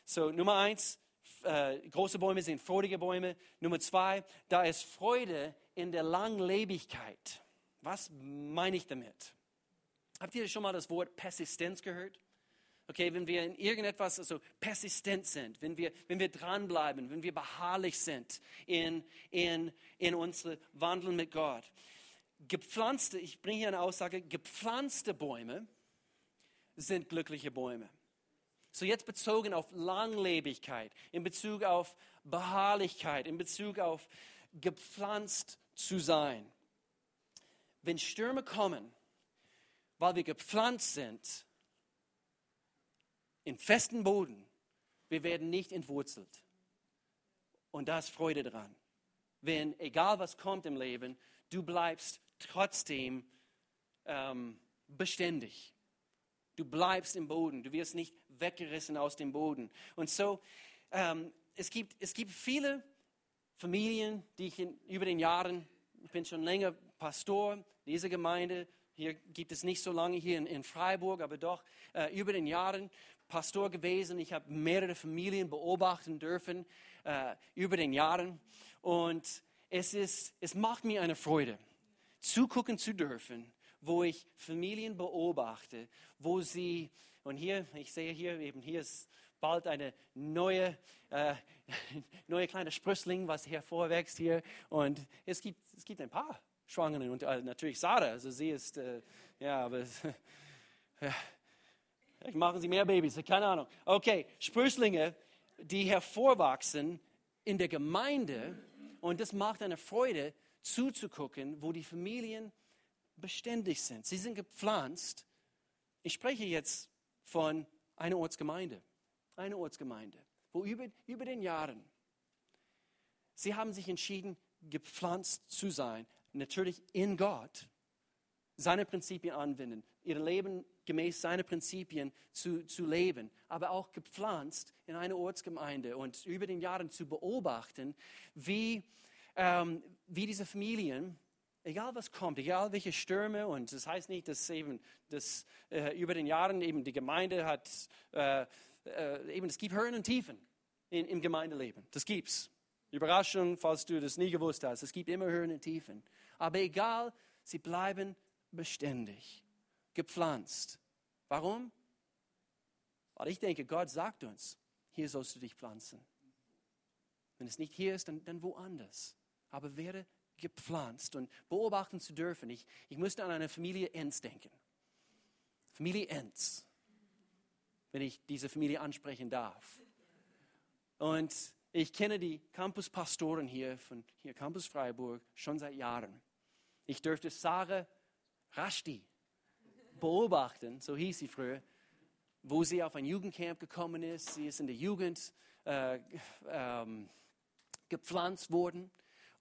so Nummer eins, äh, große Bäume sind freudige Bäume. Nummer zwei, da ist Freude in der Langlebigkeit. Was meine ich damit? Habt ihr schon mal das Wort Persistenz gehört? Okay, wenn wir in irgendetwas also persistent sind, wenn wir, wenn wir dranbleiben, wenn wir beharrlich sind in, in, in unsere Wandel mit Gott. Gepflanzte, ich bringe hier eine Aussage, gepflanzte Bäume sind glückliche Bäume. So jetzt bezogen auf Langlebigkeit, in Bezug auf Beharrlichkeit, in Bezug auf gepflanzt zu sein. Wenn Stürme kommen, weil wir gepflanzt sind, in festen Boden. Wir werden nicht entwurzelt. Und da ist Freude dran. Wenn, egal was kommt im Leben, du bleibst trotzdem ähm, beständig. Du bleibst im Boden. Du wirst nicht weggerissen aus dem Boden. Und so, ähm, es, gibt, es gibt viele Familien, die ich in, über den Jahren, ich bin schon länger Pastor dieser Gemeinde, hier gibt es nicht so lange hier in, in Freiburg, aber doch äh, über den Jahren Pastor gewesen. Ich habe mehrere Familien beobachten dürfen äh, über den Jahren. Und es, ist, es macht mir eine Freude, zugucken zu dürfen, wo ich Familien beobachte, wo sie, und hier, ich sehe hier eben, hier ist bald eine neue, äh, neue kleine Sprössling, was hervorwächst hier. Und es gibt, es gibt ein paar Schwangeren und äh, natürlich Sarah, also sie ist, äh, ja, aber Vielleicht machen sie mehr Babys, keine Ahnung. Okay, Sprösslinge, die hervorwachsen in der Gemeinde und das macht eine Freude zuzugucken, wo die Familien beständig sind. Sie sind gepflanzt. Ich spreche jetzt von einer Ortsgemeinde. Eine Ortsgemeinde, wo über, über den Jahren sie haben sich entschieden, gepflanzt zu sein. Natürlich in Gott, seine Prinzipien anwenden, ihr Leben gemäß seiner Prinzipien zu, zu leben, aber auch gepflanzt in eine Ortsgemeinde und über den Jahren zu beobachten, wie, ähm, wie diese Familien egal was kommt, egal welche Stürme, und das heißt nicht, dass eben das, äh, über den Jahren eben die Gemeinde hat, äh, äh, eben es gibt Höhen und Tiefen in, im Gemeindeleben. Das gibt's. Überraschung, falls du das nie gewusst hast. Es gibt immer Höhen und Tiefen. Aber egal, sie bleiben beständig, gepflanzt. Warum? Weil ich denke, Gott sagt uns, hier sollst du dich pflanzen. Wenn es nicht hier ist, dann, dann woanders. Aber werde gepflanzt und beobachten zu dürfen. Ich, ich musste an eine Familie Enz denken. Familie Enz, wenn ich diese Familie ansprechen darf. Und ich kenne die Campuspastoren hier von hier Campus Freiburg schon seit Jahren. Ich dürfte Sarah Rashti beobachten, so hieß sie früher, wo sie auf ein Jugendcamp gekommen ist. Sie ist in der Jugend äh, ähm, gepflanzt worden.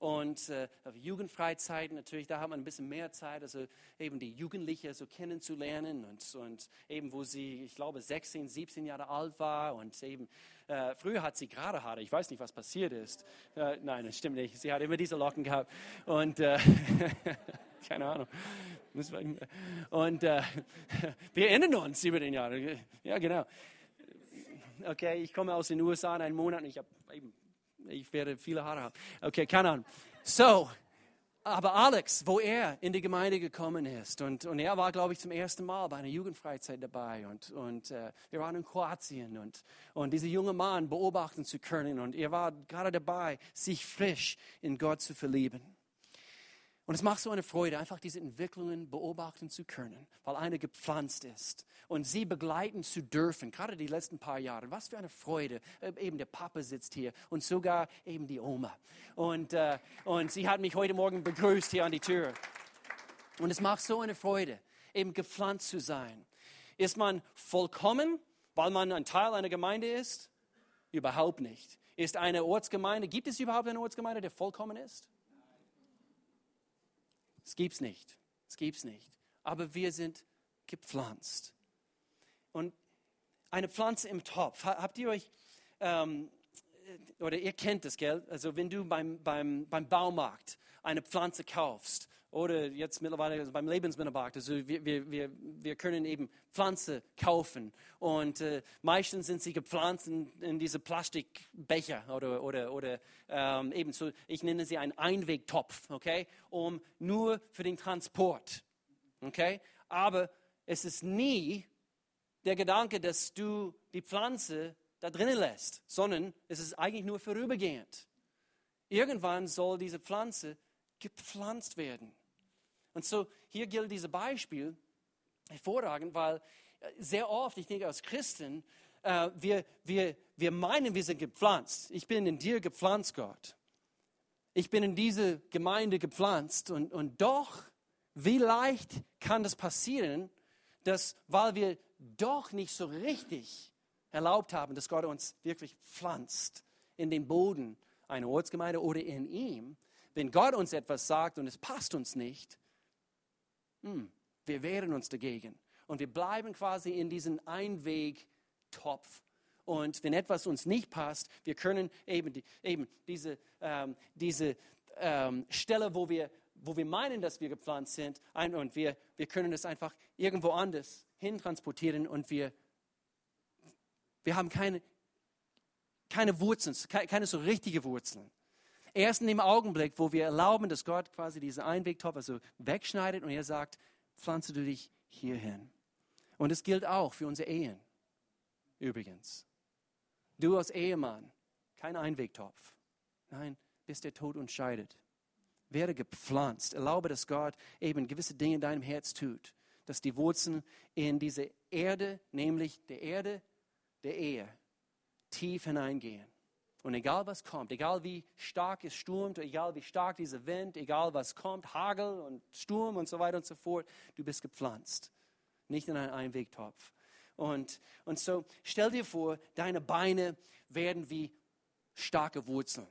Und äh, Jugendfreizeit natürlich, da hat man ein bisschen mehr Zeit, also eben die Jugendliche so kennenzulernen und, und eben wo sie, ich glaube, 16, 17 Jahre alt war und eben äh, früher hat sie gerade Haare, ich weiß nicht, was passiert ist. Äh, nein, das stimmt nicht, sie hat immer diese Locken gehabt und äh, keine Ahnung. Und äh, wir erinnern uns über den Jahr. Ja, genau. Okay, ich komme aus den USA in einem Monat und ich habe ich werde viele Haare haben. Okay, keine Ahnung. So, aber Alex, wo er in die Gemeinde gekommen ist, und, und er war, glaube ich, zum ersten Mal bei einer Jugendfreizeit dabei, und, und äh, wir waren in Kroatien, und, und diese junge Mann beobachten zu können, und er war gerade dabei, sich frisch in Gott zu verlieben. Und es macht so eine Freude, einfach diese Entwicklungen beobachten zu können, weil eine gepflanzt ist und sie begleiten zu dürfen, gerade die letzten paar Jahre. Was für eine Freude. Äh, eben der Papa sitzt hier und sogar eben die Oma. Und, äh, und sie hat mich heute Morgen begrüßt hier an die Tür. Und es macht so eine Freude, eben gepflanzt zu sein. Ist man vollkommen, weil man ein Teil einer Gemeinde ist? Überhaupt nicht. Ist eine Ortsgemeinde, gibt es überhaupt eine Ortsgemeinde, der vollkommen ist? Es gibt es nicht. Es gibt es nicht. Aber wir sind gepflanzt. Und eine Pflanze im Topf, habt ihr euch, ähm, oder ihr kennt das, gell? Also wenn du beim, beim, beim Baumarkt eine Pflanze kaufst oder jetzt mittlerweile beim Lebensmittelmarkt. Also wir, wir, wir, wir können eben Pflanze kaufen und äh, meistens sind sie gepflanzt in, in diese Plastikbecher oder, oder, oder ähm, eben so, ich nenne sie einen Einwegtopf, okay, um nur für den Transport, okay. Aber es ist nie der Gedanke, dass du die Pflanze da drinnen lässt, sondern es ist eigentlich nur vorübergehend. Irgendwann soll diese Pflanze gepflanzt werden. Und so hier gilt dieses Beispiel hervorragend, weil äh, sehr oft, ich denke als Christen, äh, wir, wir, wir meinen, wir sind gepflanzt. Ich bin in dir gepflanzt, Gott. Ich bin in diese Gemeinde gepflanzt. Und, und doch, wie leicht kann das passieren, dass, weil wir doch nicht so richtig erlaubt haben, dass Gott uns wirklich pflanzt in den Boden einer Ortsgemeinde oder in ihm, wenn Gott uns etwas sagt und es passt uns nicht, hm, wir wehren uns dagegen. Und wir bleiben quasi in diesem Einwegtopf. Und wenn etwas uns nicht passt, wir können eben, die, eben diese, ähm, diese ähm, Stelle, wo wir, wo wir meinen, dass wir gepflanzt sind, ein, und wir, wir können es einfach irgendwo anders hintransportieren und wir, wir haben keine, keine Wurzeln, keine so richtige Wurzeln. Erst in dem Augenblick, wo wir erlauben, dass Gott quasi diesen Einwegtopf also wegschneidet und er sagt, pflanze du dich hierhin. Und es gilt auch für unsere Ehen. Übrigens. Du als Ehemann, kein Einwegtopf. Nein, bis der Tod uns scheidet. Werde gepflanzt. Erlaube, dass Gott eben gewisse Dinge in deinem Herz tut. Dass die Wurzeln in diese Erde, nämlich der Erde der Ehe, tief hineingehen. Und egal was kommt, egal wie stark es stürmt, egal wie stark dieser Wind, egal was kommt, Hagel und Sturm und so weiter und so fort, du bist gepflanzt, nicht in einen Einwegtopf. Und, und so stell dir vor, deine Beine werden wie starke Wurzeln.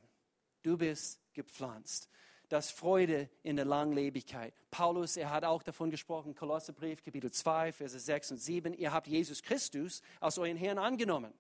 Du bist gepflanzt. Das Freude in der Langlebigkeit. Paulus, er hat auch davon gesprochen, Kolosserbrief, Kapitel 2, Verse 6 und 7. Ihr habt Jesus Christus als euren Herrn angenommen.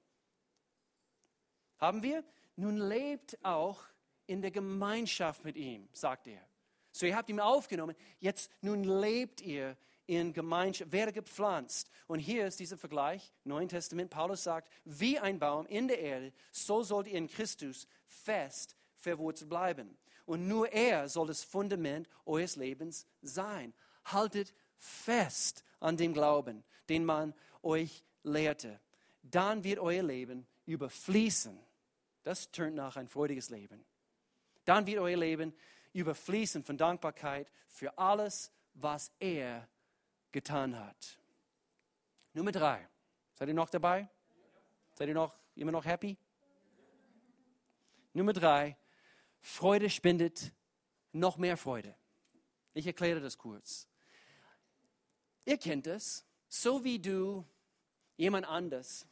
Haben wir? Nun lebt auch in der Gemeinschaft mit ihm, sagt er. So, ihr habt ihn aufgenommen. Jetzt, nun lebt ihr in Gemeinschaft, werde gepflanzt. Und hier ist dieser Vergleich, Neuen Testament. Paulus sagt, wie ein Baum in der Erde, so sollt ihr in Christus fest verwurzelt bleiben. Und nur er soll das Fundament eures Lebens sein. Haltet fest an dem Glauben, den man euch lehrte. Dann wird euer Leben überfließen. Das tönt nach ein freudiges Leben. Dann wird euer Leben überfließen von Dankbarkeit für alles, was er getan hat. Nummer drei. Seid ihr noch dabei? Seid ihr noch, immer noch happy? Nummer drei. Freude spendet noch mehr Freude. Ich erkläre das kurz. Ihr kennt es, so wie du jemand anders,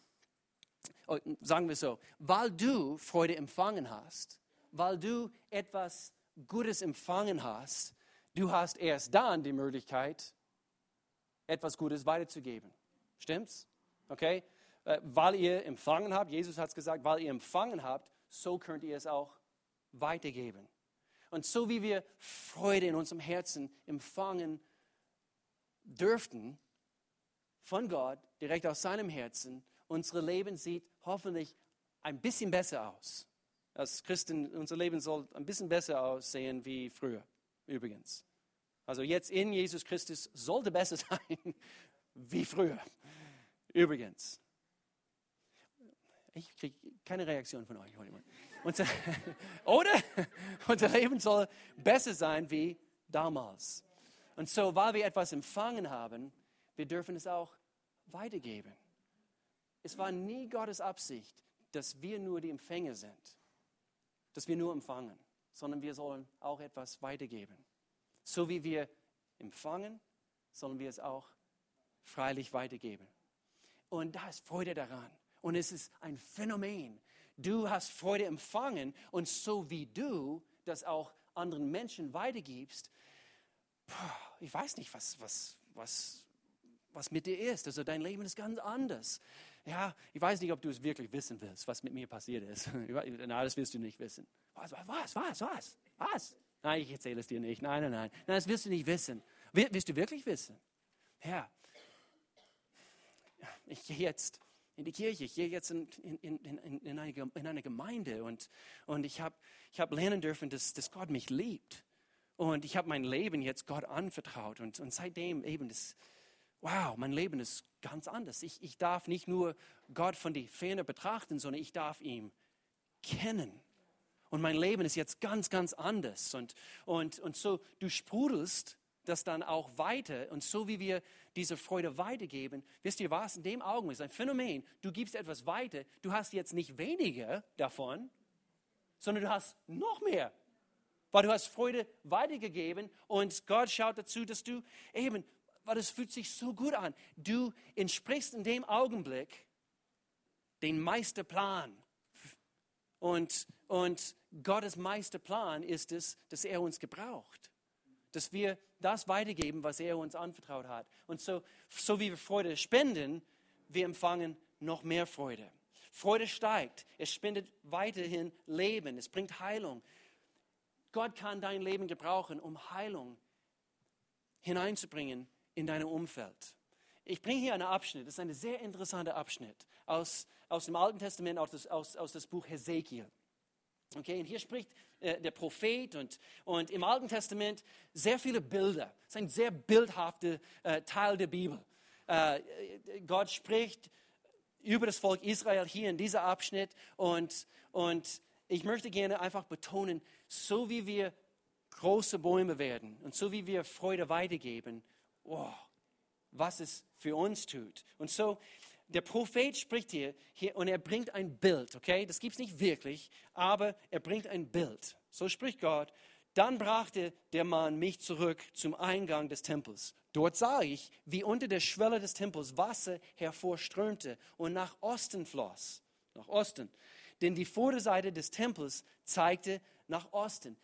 sagen wir so, weil du Freude empfangen hast, weil du etwas Gutes empfangen hast, du hast erst dann die Möglichkeit, etwas Gutes weiterzugeben. Stimmt's? Okay? Äh, weil ihr empfangen habt, Jesus hat es gesagt, weil ihr empfangen habt, so könnt ihr es auch weitergeben. Und so wie wir Freude in unserem Herzen empfangen dürften von Gott, direkt aus seinem Herzen, unser Leben sieht hoffentlich ein bisschen besser aus. Als Christen, unser Leben soll ein bisschen besser aussehen wie früher, übrigens. Also jetzt in Jesus Christus sollte besser sein wie früher. Übrigens. Ich kriege keine Reaktion von euch heute. Unser, oder? Unser Leben soll besser sein wie damals. Und so, weil wir etwas empfangen haben, wir dürfen es auch weitergeben. Es war nie Gottes Absicht, dass wir nur die Empfänger sind, dass wir nur empfangen, sondern wir sollen auch etwas weitergeben. So wie wir empfangen, sollen wir es auch freilich weitergeben. Und da ist Freude daran. Und es ist ein Phänomen. Du hast Freude empfangen und so wie du das auch anderen Menschen weitergibst, ich weiß nicht, was, was, was, was mit dir ist. Also dein Leben ist ganz anders. Ja, ich weiß nicht, ob du es wirklich wissen willst, was mit mir passiert ist. Na, das willst du nicht wissen. Was, was, was, was, was? Nein, ich erzähle es dir nicht. Nein, nein, nein. Nein, das wirst du nicht wissen. Willst du wirklich wissen? Ja. Ich gehe jetzt in die Kirche, ich gehe jetzt in, in, in, in, eine, in eine Gemeinde und, und ich habe ich hab lernen dürfen, dass, dass Gott mich liebt. Und ich habe mein Leben jetzt Gott anvertraut und, und seitdem eben das, wow, mein Leben ist ganz anders. Ich, ich darf nicht nur Gott von der Ferne betrachten, sondern ich darf ihn kennen. Und mein Leben ist jetzt ganz, ganz anders. Und, und, und so, du sprudelst das dann auch weiter. Und so wie wir diese Freude weitergeben, wisst ihr was, in dem Augenblick ist ein Phänomen. Du gibst etwas weiter, du hast jetzt nicht weniger davon, sondern du hast noch mehr. Weil du hast Freude weitergegeben und Gott schaut dazu, dass du eben, weil es fühlt sich so gut an, du entsprichst in dem Augenblick den Meisterplan. Und, und Gottes Meisterplan ist es, dass er uns gebraucht. Dass wir das weitergeben, was er uns anvertraut hat. Und so, so wie wir Freude spenden, wir empfangen noch mehr Freude. Freude steigt. Es spendet weiterhin Leben. Es bringt Heilung. Gott kann dein Leben gebrauchen, um Heilung hineinzubringen in dein Umfeld. Ich bringe hier einen Abschnitt, das ist ein sehr interessanter Abschnitt aus, aus dem Alten Testament, aus, aus, aus das Buch Hesekiel. Okay, und hier spricht äh, der Prophet und, und im Alten Testament sehr viele Bilder. Das ist ein sehr bildhafter äh, Teil der Bibel. Äh, Gott spricht über das Volk Israel hier in diesem Abschnitt und, und ich möchte gerne einfach betonen, so wie wir große Bäume werden und so wie wir Freude weitergeben, wow, was es für uns tut. Und so, der Prophet spricht hier, hier und er bringt ein Bild, okay? Das gibt es nicht wirklich, aber er bringt ein Bild. So spricht Gott. Dann brachte der Mann mich zurück zum Eingang des Tempels. Dort sah ich, wie unter der Schwelle des Tempels Wasser hervorströmte und nach Osten floss. Nach Osten. Denn die Vorderseite des Tempels zeigte nach Osten.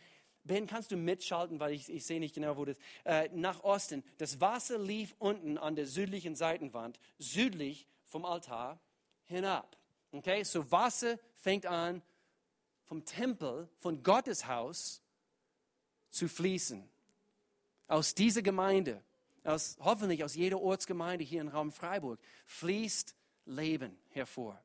Ben, kannst du mitschalten, weil ich, ich sehe nicht genau, wo das äh, nach Osten. Das Wasser lief unten an der südlichen Seitenwand, südlich vom Altar hinab. Okay, so Wasser fängt an vom Tempel, von Gottes Haus zu fließen. aus dieser Gemeinde, aus, hoffentlich aus jeder Ortsgemeinde hier im Raum Freiburg, fließt Leben hervor.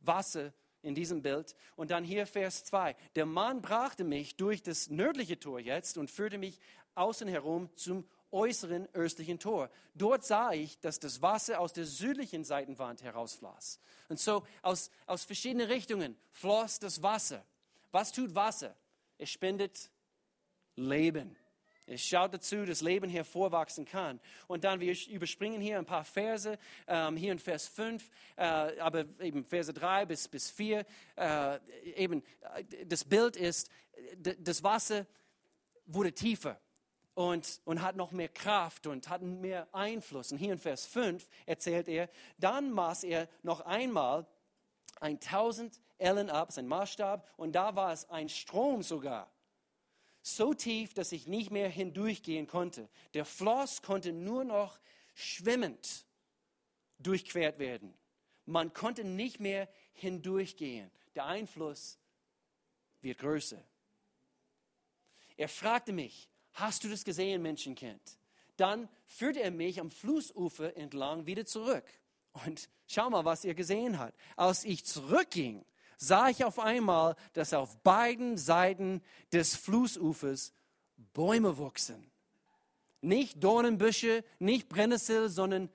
Wasser in diesem Bild. Und dann hier Vers 2. Der Mann brachte mich durch das nördliche Tor jetzt und führte mich außen herum zum äußeren östlichen Tor. Dort sah ich, dass das Wasser aus der südlichen Seitenwand herausfloss. Und so aus, aus verschiedenen Richtungen floss das Wasser. Was tut Wasser? Es spendet Leben. Es schaut dazu, dass Leben hervorwachsen kann. Und dann, wir überspringen hier ein paar Verse, ähm, hier in Vers 5, äh, aber eben Verse 3 bis, bis 4, äh, eben äh, das Bild ist, das Wasser wurde tiefer und, und hat noch mehr Kraft und hat mehr Einfluss. Und hier in Vers 5 erzählt er, dann maß er noch einmal 1000 Ellen ab, sein Maßstab, und da war es ein Strom sogar so tief, dass ich nicht mehr hindurchgehen konnte. Der Floss konnte nur noch schwimmend durchquert werden. Man konnte nicht mehr hindurchgehen. Der Einfluss wird größer. Er fragte mich, hast du das gesehen, Menschenkind? Dann führte er mich am Flussufer entlang wieder zurück. Und schau mal, was er gesehen hat. Als ich zurückging, sah ich auf einmal, dass auf beiden Seiten des Flussufers Bäume wuchsen. Nicht Dornenbüsche, nicht Brennnessel, sondern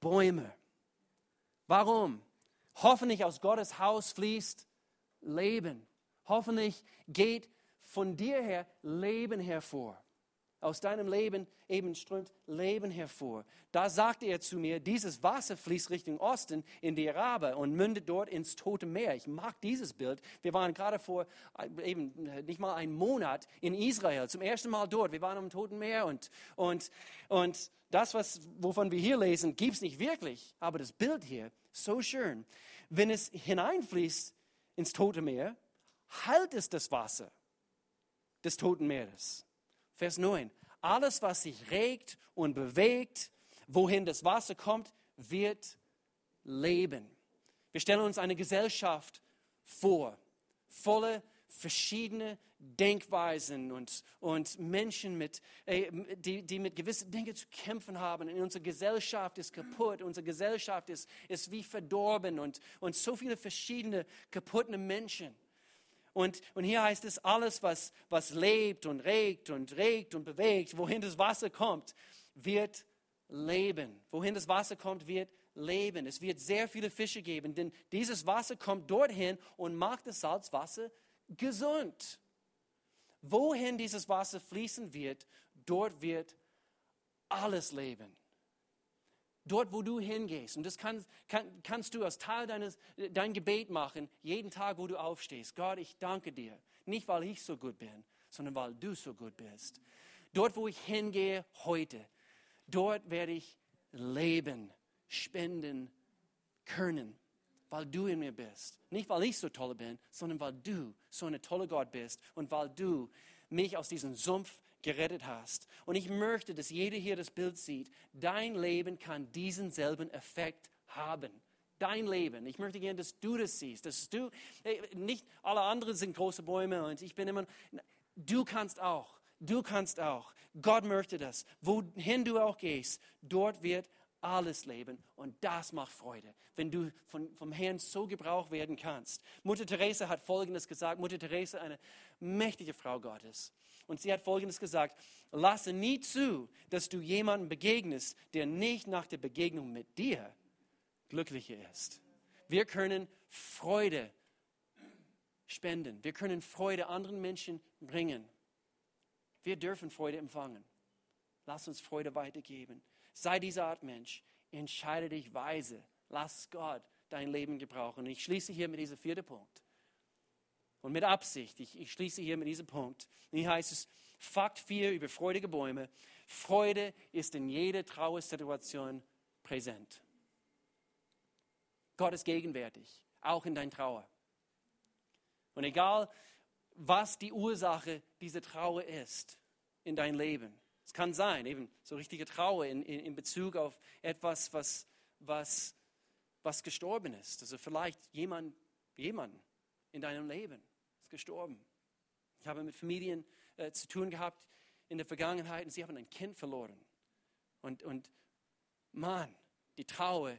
Bäume. Warum? Hoffentlich aus Gottes Haus fließt Leben. Hoffentlich geht von dir her Leben hervor aus deinem Leben eben strömt Leben hervor. Da sagte er zu mir, dieses Wasser fließt Richtung Osten in die Araber und mündet dort ins Tote Meer. Ich mag dieses Bild. Wir waren gerade vor äh, eben nicht mal einem Monat in Israel, zum ersten Mal dort. Wir waren am Toten Meer und, und, und das, was, wovon wir hier lesen, gibt es nicht wirklich. Aber das Bild hier, so schön. Wenn es hineinfließt ins Tote Meer, halt es das Wasser des Toten Meeres. Vers 9. Alles, was sich regt und bewegt, wohin das Wasser kommt, wird leben. Wir stellen uns eine Gesellschaft vor, volle verschiedene Denkweisen und, und Menschen, mit, äh, die, die mit gewissen Dingen zu kämpfen haben. Und unsere Gesellschaft ist kaputt, unsere Gesellschaft ist, ist wie verdorben und, und so viele verschiedene kaputte Menschen. Und, und hier heißt es, alles, was, was lebt und regt und regt und bewegt, wohin das Wasser kommt, wird leben. Wohin das Wasser kommt, wird leben. Es wird sehr viele Fische geben, denn dieses Wasser kommt dorthin und macht das Salzwasser gesund. Wohin dieses Wasser fließen wird, dort wird alles leben. Dort, wo du hingehst. Und das kann, kann, kannst du als Teil deines dein Gebet machen, jeden Tag, wo du aufstehst. Gott, ich danke dir. Nicht, weil ich so gut bin, sondern weil du so gut bist. Dort, wo ich hingehe heute, dort werde ich Leben spenden können, weil du in mir bist. Nicht, weil ich so toll bin, sondern weil du so eine tolle Gott bist und weil du mich aus diesem Sumpf gerettet hast. Und ich möchte, dass jeder hier das Bild sieht. Dein Leben kann diesen selben Effekt haben. Dein Leben. Ich möchte gerne, dass du das siehst. Dass du, nicht alle anderen sind große Bäume und ich bin immer, du kannst auch. Du kannst auch. Gott möchte das. Wohin du auch gehst, dort wird alles leben und das macht Freude, wenn du von, vom Herrn so gebraucht werden kannst. Mutter Teresa hat Folgendes gesagt. Mutter Teresa, eine mächtige Frau Gottes. Und sie hat Folgendes gesagt, lasse nie zu, dass du jemandem begegnest, der nicht nach der Begegnung mit dir glücklicher ist. Wir können Freude spenden. Wir können Freude anderen Menschen bringen. Wir dürfen Freude empfangen. Lass uns Freude weitergeben. Sei diese Art Mensch. Entscheide dich weise. Lass Gott dein Leben gebrauchen. Und ich schließe hier mit diesem vierten Punkt. Und mit Absicht, ich, ich schließe hier mit diesem Punkt. hier heißt es, Fakt 4 über freudige Bäume. Freude ist in jeder Trauersituation präsent. Gott ist gegenwärtig, auch in deiner Trauer. Und egal, was die Ursache dieser Trauer ist in deinem Leben, es kann sein, eben so richtige Trauer in, in, in Bezug auf etwas, was, was, was gestorben ist. Also vielleicht jemand, jemand in deinem Leben gestorben. Ich habe mit Familien äh, zu tun gehabt in der Vergangenheit und sie haben ein Kind verloren. Und, und Mann, die Trauer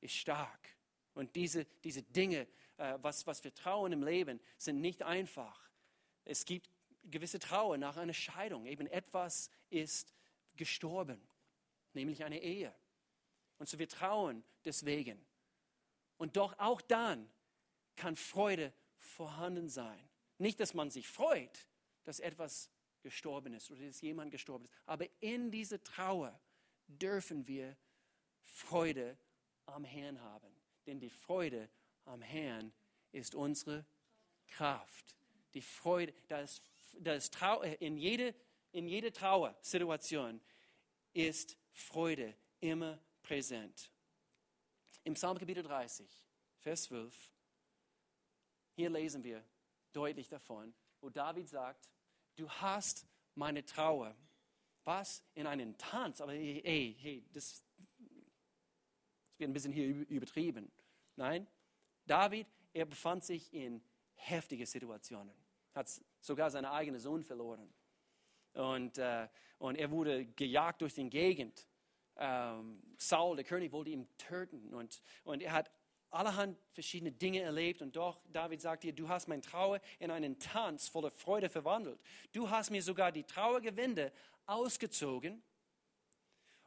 ist stark. Und diese, diese Dinge, äh, was, was wir trauen im Leben, sind nicht einfach. Es gibt gewisse Trauer nach einer Scheidung. Eben etwas ist gestorben, nämlich eine Ehe. Und so wir trauen deswegen. Und doch auch dann kann Freude vorhanden sein. Nicht, dass man sich freut, dass etwas gestorben ist oder dass jemand gestorben ist, aber in dieser Trauer dürfen wir Freude am Herrn haben. Denn die Freude am Herrn ist unsere Kraft. Die Freude, das, das Trau in jede, in jede Trauersituation ist Freude immer präsent. Im Psalm Kapitel 30, Vers 12, hier lesen wir deutlich davon, wo David sagt, du hast meine Trauer. Was? In einen Tanz. Aber hey, hey, das, das wird ein bisschen hier übertrieben. Nein, David, er befand sich in heftige Situationen. Hat sogar seinen eigenen Sohn verloren. Und, äh, und er wurde gejagt durch die Gegend. Ähm, Saul, der König, wollte ihn töten. Und, und er hat allerhand verschiedene Dinge erlebt und doch, David sagt dir, du hast mein Trauer in einen Tanz voller Freude verwandelt. Du hast mir sogar die Trauergewinde ausgezogen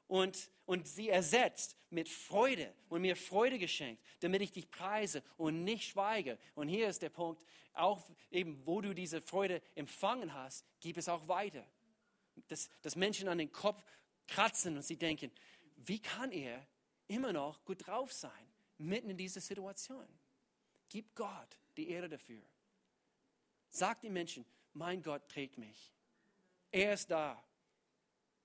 und, und sie ersetzt mit Freude und mir Freude geschenkt, damit ich dich preise und nicht schweige. Und hier ist der Punkt, auch eben, wo du diese Freude empfangen hast, gib es auch weiter. Dass, dass Menschen an den Kopf kratzen und sie denken, wie kann er immer noch gut drauf sein? Mitten in dieser Situation. Gib Gott die Ehre dafür. Sag den Menschen, mein Gott trägt mich. Er ist da.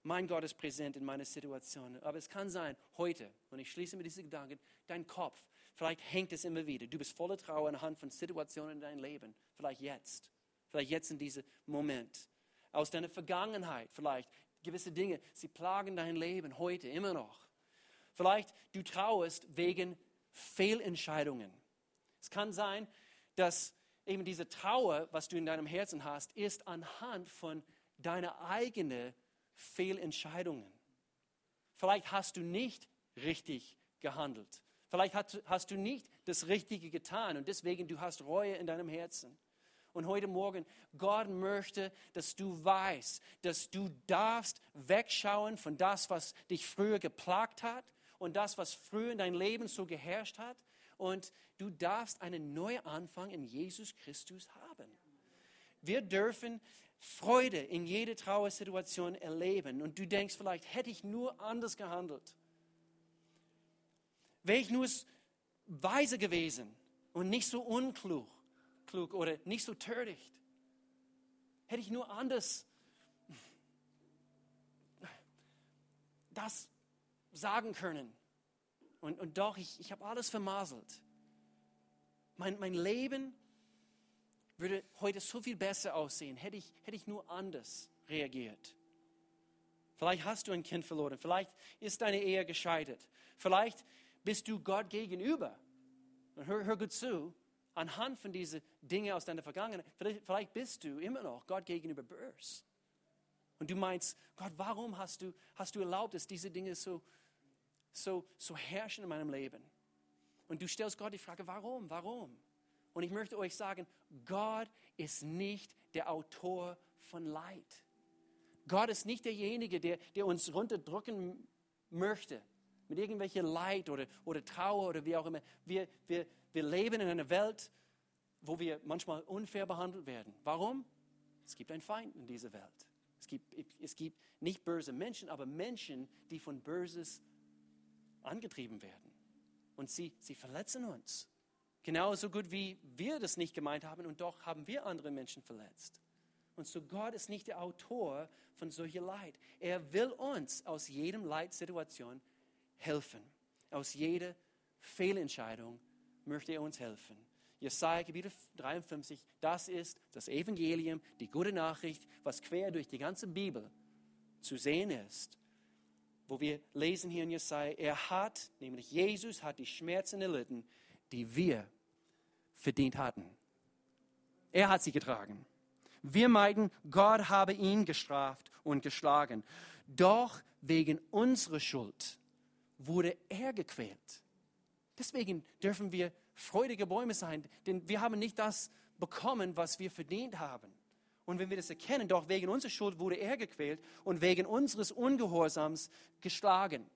Mein Gott ist präsent in meiner Situation. Aber es kann sein, heute, und ich schließe mit diesen Gedanken, dein Kopf, vielleicht hängt es immer wieder. Du bist voller Trauer anhand von Situationen in deinem Leben. Vielleicht jetzt. Vielleicht jetzt in diesem Moment. Aus deiner Vergangenheit, vielleicht gewisse Dinge, sie plagen dein Leben heute immer noch. Vielleicht du trauerst wegen Fehlentscheidungen. Es kann sein, dass eben diese Trauer, was du in deinem Herzen hast, ist anhand von deiner eigenen Fehlentscheidungen. Vielleicht hast du nicht richtig gehandelt. Vielleicht hast du nicht das Richtige getan und deswegen du hast Reue in deinem Herzen. Und heute Morgen, Gott möchte, dass du weißt, dass du darfst wegschauen von das, was dich früher geplagt hat und das, was früher in deinem Leben so geherrscht hat. Und du darfst einen neuen Anfang in Jesus Christus haben. Wir dürfen Freude in jeder Trauersituation erleben. Und du denkst vielleicht, hätte ich nur anders gehandelt. Wäre ich nur weise gewesen und nicht so unklug klug oder nicht so töricht. Hätte ich nur anders das sagen können. Und, und doch, ich, ich habe alles vermaselt. Mein, mein Leben würde heute so viel besser aussehen, hätte ich, hätte ich nur anders reagiert. Vielleicht hast du ein Kind verloren, vielleicht ist deine Ehe gescheitert, vielleicht bist du Gott gegenüber. Und hör, hör gut zu, anhand von diesen Dingen aus deiner Vergangenheit, vielleicht, vielleicht bist du immer noch Gott gegenüber böse. Und du meinst, Gott, warum hast du, hast du erlaubt, dass diese Dinge so, so, so herrschen in meinem Leben? Und du stellst Gott die Frage, warum, warum? Und ich möchte euch sagen, Gott ist nicht der Autor von Leid. Gott ist nicht derjenige, der, der uns runterdrücken möchte mit irgendwelchen Leid oder, oder Trauer oder wie auch immer. Wir, wir, wir leben in einer Welt, wo wir manchmal unfair behandelt werden. Warum? Es gibt einen Feind in dieser Welt. Es gibt, es gibt nicht böse Menschen, aber Menschen, die von Böses angetrieben werden. Und sie, sie verletzen uns. Genauso gut wie wir das nicht gemeint haben und doch haben wir andere Menschen verletzt. Und so Gott ist nicht der Autor von solcher Leid. Er will uns aus jedem Leidsituation helfen. Aus jeder Fehlentscheidung möchte er uns helfen. Jesaja Kapitel 53, das ist das Evangelium, die gute Nachricht, was quer durch die ganze Bibel zu sehen ist. Wo wir lesen hier in Jesaja, er hat, nämlich Jesus hat die Schmerzen erlitten, die wir verdient hatten. Er hat sie getragen. Wir meinten, Gott habe ihn gestraft und geschlagen. Doch wegen unserer Schuld wurde er gequält. Deswegen dürfen wir freudige Bäume sein, denn wir haben nicht das bekommen, was wir verdient haben. Und wenn wir das erkennen, doch wegen unserer Schuld wurde er gequält und wegen unseres Ungehorsams geschlagen.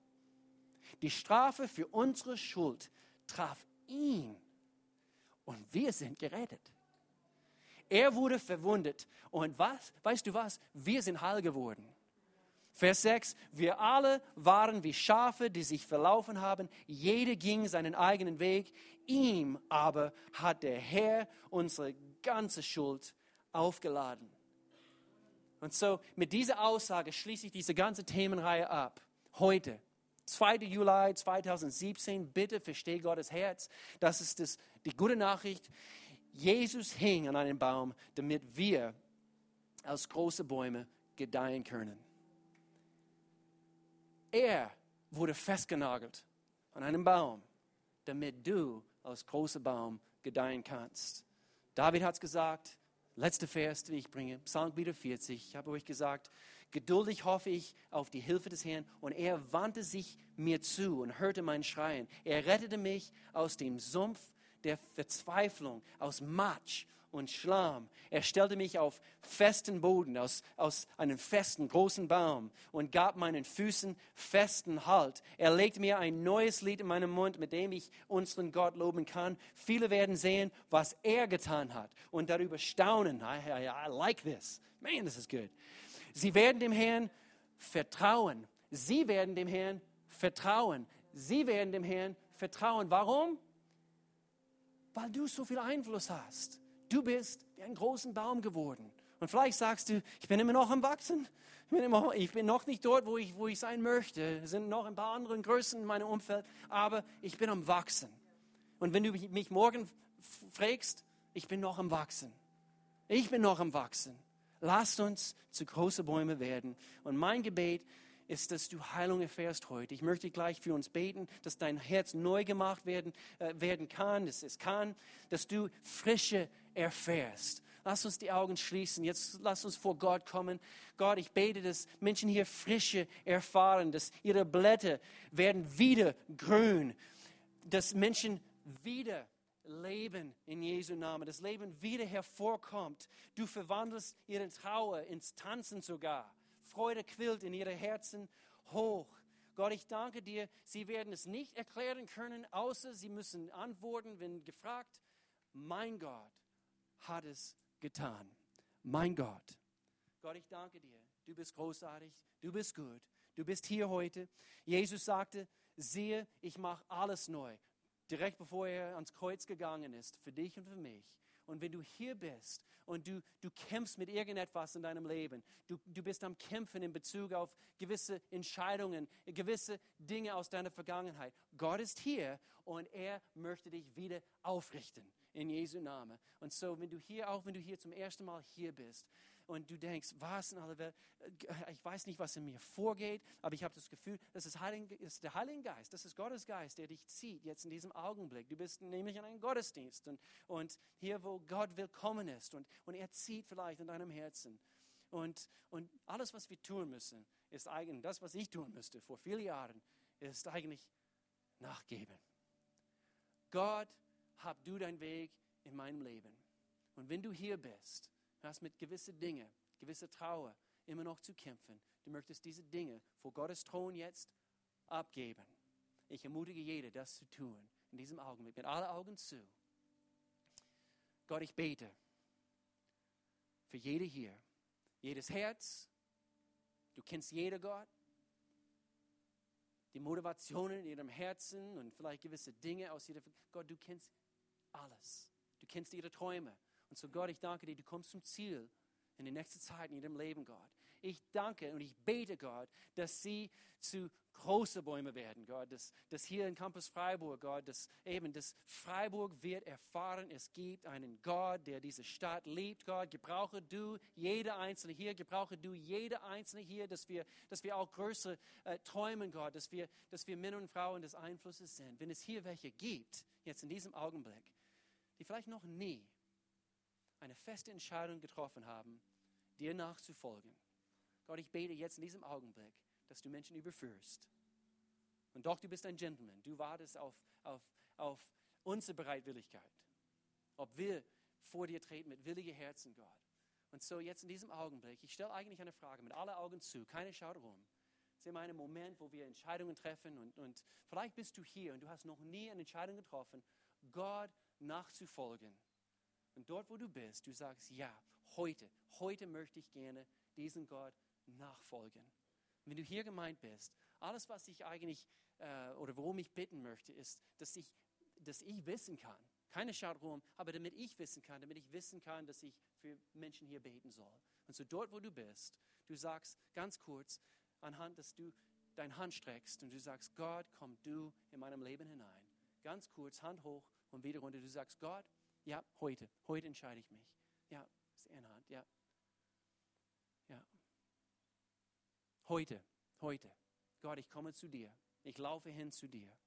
Die Strafe für unsere Schuld traf ihn und wir sind gerettet. Er wurde verwundet und was, weißt du was, wir sind heil geworden. Vers 6, wir alle waren wie Schafe, die sich verlaufen haben. Jeder ging seinen eigenen Weg. Ihm aber hat der Herr unsere ganze Schuld aufgeladen. Und so mit dieser Aussage schließe ich diese ganze Themenreihe ab. Heute, 2. Juli 2017, bitte verstehe Gottes Herz. Das ist das, die gute Nachricht. Jesus hing an einem Baum, damit wir als große Bäume gedeihen können. Er wurde festgenagelt an einem Baum, damit du als großer Baum gedeihen kannst. David hat es gesagt, letzte Vers, die ich bringe, Psalm 40. Ich habe euch gesagt, geduldig hoffe ich auf die Hilfe des Herrn und er wandte sich mir zu und hörte mein Schreien. Er rettete mich aus dem Sumpf der Verzweiflung, aus Matsch und Schlamm. Er stellte mich auf festen Boden, aus, aus einem festen, großen Baum und gab meinen Füßen festen Halt. Er legte mir ein neues Lied in meinen Mund, mit dem ich unseren Gott loben kann. Viele werden sehen, was er getan hat und darüber staunen. I, I, I like this. Man, this is good. Sie werden dem Herrn vertrauen. Sie werden dem Herrn vertrauen. Sie werden dem Herrn vertrauen. Warum? Weil du so viel Einfluss hast. Du bist wie ein großen Baum geworden. Und vielleicht sagst du, ich bin immer noch am Wachsen. Ich bin, immer, ich bin noch nicht dort, wo ich, wo ich sein möchte. Es sind noch ein paar andere Größen in meinem Umfeld, aber ich bin am Wachsen. Und wenn du mich morgen fragst, ich bin noch am Wachsen. Ich bin noch am Wachsen. Lasst uns zu großen Bäumen werden. Und mein Gebet ist, dass du Heilung erfährst heute. Ich möchte gleich für uns beten, dass dein Herz neu gemacht werden, äh, werden kann, dass es kann, dass du Frische erfährst. Lass uns die Augen schließen. Jetzt lass uns vor Gott kommen. Gott, ich bete, dass Menschen hier Frische erfahren, dass ihre Blätter werden wieder grün, dass Menschen wieder Leben in Jesu Namen, das Leben wieder hervorkommt. Du verwandelst ihren Trauer ins Tanzen sogar. Freude quillt in ihre Herzen hoch. Gott, ich danke dir, sie werden es nicht erklären können, außer sie müssen antworten, wenn gefragt, mein Gott hat es getan. Mein Gott. Gott, ich danke dir. Du bist großartig, du bist gut, du bist hier heute. Jesus sagte, siehe, ich mache alles neu. Direkt bevor er ans Kreuz gegangen ist, für dich und für mich. Und wenn du hier bist und du, du kämpfst mit irgendetwas in deinem Leben, du, du bist am Kämpfen in Bezug auf gewisse Entscheidungen, gewisse Dinge aus deiner Vergangenheit. Gott ist hier und er möchte dich wieder aufrichten in Jesu Namen. Und so, wenn du hier, auch wenn du hier zum ersten Mal hier bist, und du denkst, was in aller Welt, äh, ich weiß nicht, was in mir vorgeht, aber ich habe das Gefühl, das ist, Heilige, ist der Heilige Geist, das ist Gottes Geist, der dich zieht jetzt in diesem Augenblick. Du bist nämlich in einem Gottesdienst und, und hier, wo Gott willkommen ist und, und er zieht vielleicht in deinem Herzen. Und, und alles, was wir tun müssen, ist eigentlich, das, was ich tun müsste vor vielen Jahren, ist eigentlich nachgeben. Gott, hab du deinen Weg in meinem Leben. Und wenn du hier bist Du hast mit gewissen Dingen, gewisser Trauer immer noch zu kämpfen. Du möchtest diese Dinge vor Gottes Thron jetzt abgeben. Ich ermutige jede, das zu tun, in diesem Augenblick, mit allen Augen zu. Gott, ich bete für jede hier, jedes Herz. Du kennst jeder Gott. Die Motivationen in ihrem Herzen und vielleicht gewisse Dinge aus jeder. Gott, du kennst alles. Du kennst ihre Träume. Und so Gott, ich danke dir, du kommst zum Ziel in der nächsten Zeit in ihrem Leben, Gott. Ich danke und ich bete, Gott, dass sie zu großen Bäumen werden, Gott. Dass, dass hier in Campus Freiburg, Gott, dass eben das Freiburg wird erfahren, es gibt einen Gott, der diese Stadt liebt, Gott. Gebrauche du jede Einzelne hier, gebrauche du jede Einzelne hier, dass wir, dass wir auch größere äh, träumen, Gott, dass wir, dass wir Männer und Frauen des Einflusses sind. Wenn es hier welche gibt, jetzt in diesem Augenblick, die vielleicht noch nie eine feste Entscheidung getroffen haben, dir nachzufolgen. Gott, ich bete jetzt in diesem Augenblick, dass du Menschen überführst. Und doch, du bist ein Gentleman. Du wartest auf, auf, auf unsere Bereitwilligkeit. Ob wir vor dir treten mit willigen Herzen, Gott. Und so jetzt in diesem Augenblick, ich stelle eigentlich eine Frage mit aller Augen zu, keine schaut rum. Es ist immer ein Moment, wo wir Entscheidungen treffen und, und vielleicht bist du hier und du hast noch nie eine Entscheidung getroffen, Gott nachzufolgen. Und dort, wo du bist, du sagst, ja, heute, heute möchte ich gerne diesen Gott nachfolgen. Wenn du hier gemeint bist, alles, was ich eigentlich äh, oder worum ich bitten möchte, ist, dass ich, dass ich wissen kann, keine schaut rum, aber damit ich wissen kann, damit ich wissen kann, dass ich für Menschen hier beten soll. Und so dort, wo du bist, du sagst ganz kurz, anhand, dass du deine Hand streckst und du sagst, Gott, komm du in meinem Leben hinein. Ganz kurz, Hand hoch und wieder runter. Du sagst, Gott, ja, heute, heute entscheide ich mich. Ja, ist Hand, ja. Ja. Heute, heute. Gott, ich komme zu dir. Ich laufe hin zu dir.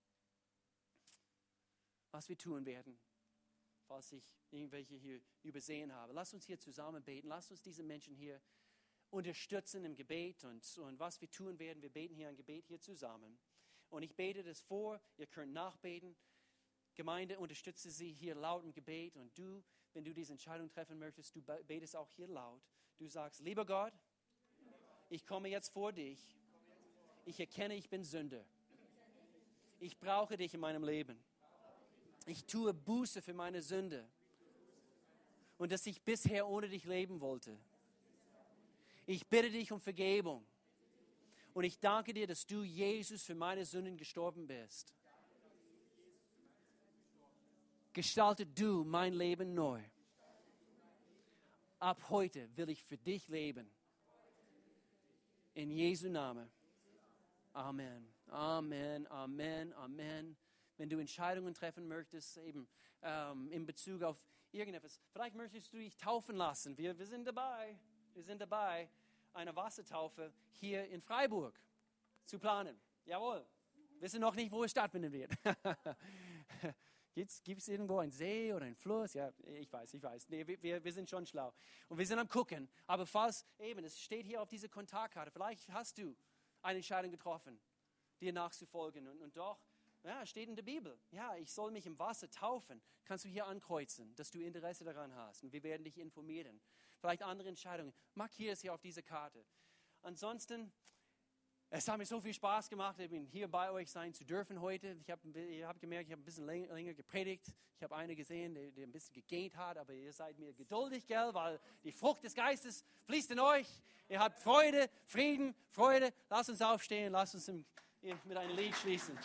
Was wir tun werden, falls ich irgendwelche hier übersehen habe. Lass uns hier zusammen beten. Lass uns diese Menschen hier unterstützen im Gebet. Und, und was wir tun werden, wir beten hier ein Gebet hier zusammen. Und ich bete das vor. Ihr könnt nachbeten. Gemeinde, unterstütze sie hier laut im Gebet. Und du, wenn du diese Entscheidung treffen möchtest, du betest auch hier laut. Du sagst, lieber Gott, ich komme jetzt vor dich. Ich erkenne, ich bin Sünder. Ich brauche dich in meinem Leben. Ich tue Buße für meine Sünde und dass ich bisher ohne dich leben wollte. Ich bitte dich um Vergebung und ich danke dir, dass du Jesus für meine Sünden gestorben bist. Gestalte du mein Leben neu. Ab heute will ich für dich leben. In Jesu Namen. Amen. Amen. Amen. Amen wenn du Entscheidungen treffen möchtest, eben ähm, in Bezug auf irgendetwas. Vielleicht möchtest du dich taufen lassen. Wir, wir sind dabei. Wir sind dabei, eine Wassertaufe hier in Freiburg zu planen. Jawohl. Wissen noch nicht, wo es stattfinden wird. Gibt es irgendwo einen See oder einen Fluss? Ja, ich weiß, ich weiß. Nee, wir, wir sind schon schlau. Und wir sind am Gucken. Aber falls, eben, es steht hier auf dieser Kontaktkarte, vielleicht hast du eine Entscheidung getroffen, dir nachzufolgen. Und, und doch ja, steht in der Bibel. Ja, ich soll mich im Wasser taufen. Kannst du hier ankreuzen, dass du Interesse daran hast. Und wir werden dich informieren. Vielleicht andere Entscheidungen. Markiere es hier auf dieser Karte. Ansonsten, es hat mir so viel Spaß gemacht, hier bei euch sein zu dürfen heute. Ich habe hab gemerkt, ich habe ein bisschen länger, gepredigt. Ich habe einen gesehen, der, der, ein bisschen gegähnt hat, aber ihr seid mir geduldig, gell, weil die Frucht des Geistes fließt in euch. Ihr habt Freude, Frieden, Freude. Lasst uns aufstehen, lasst uns mit einem Lied schließen.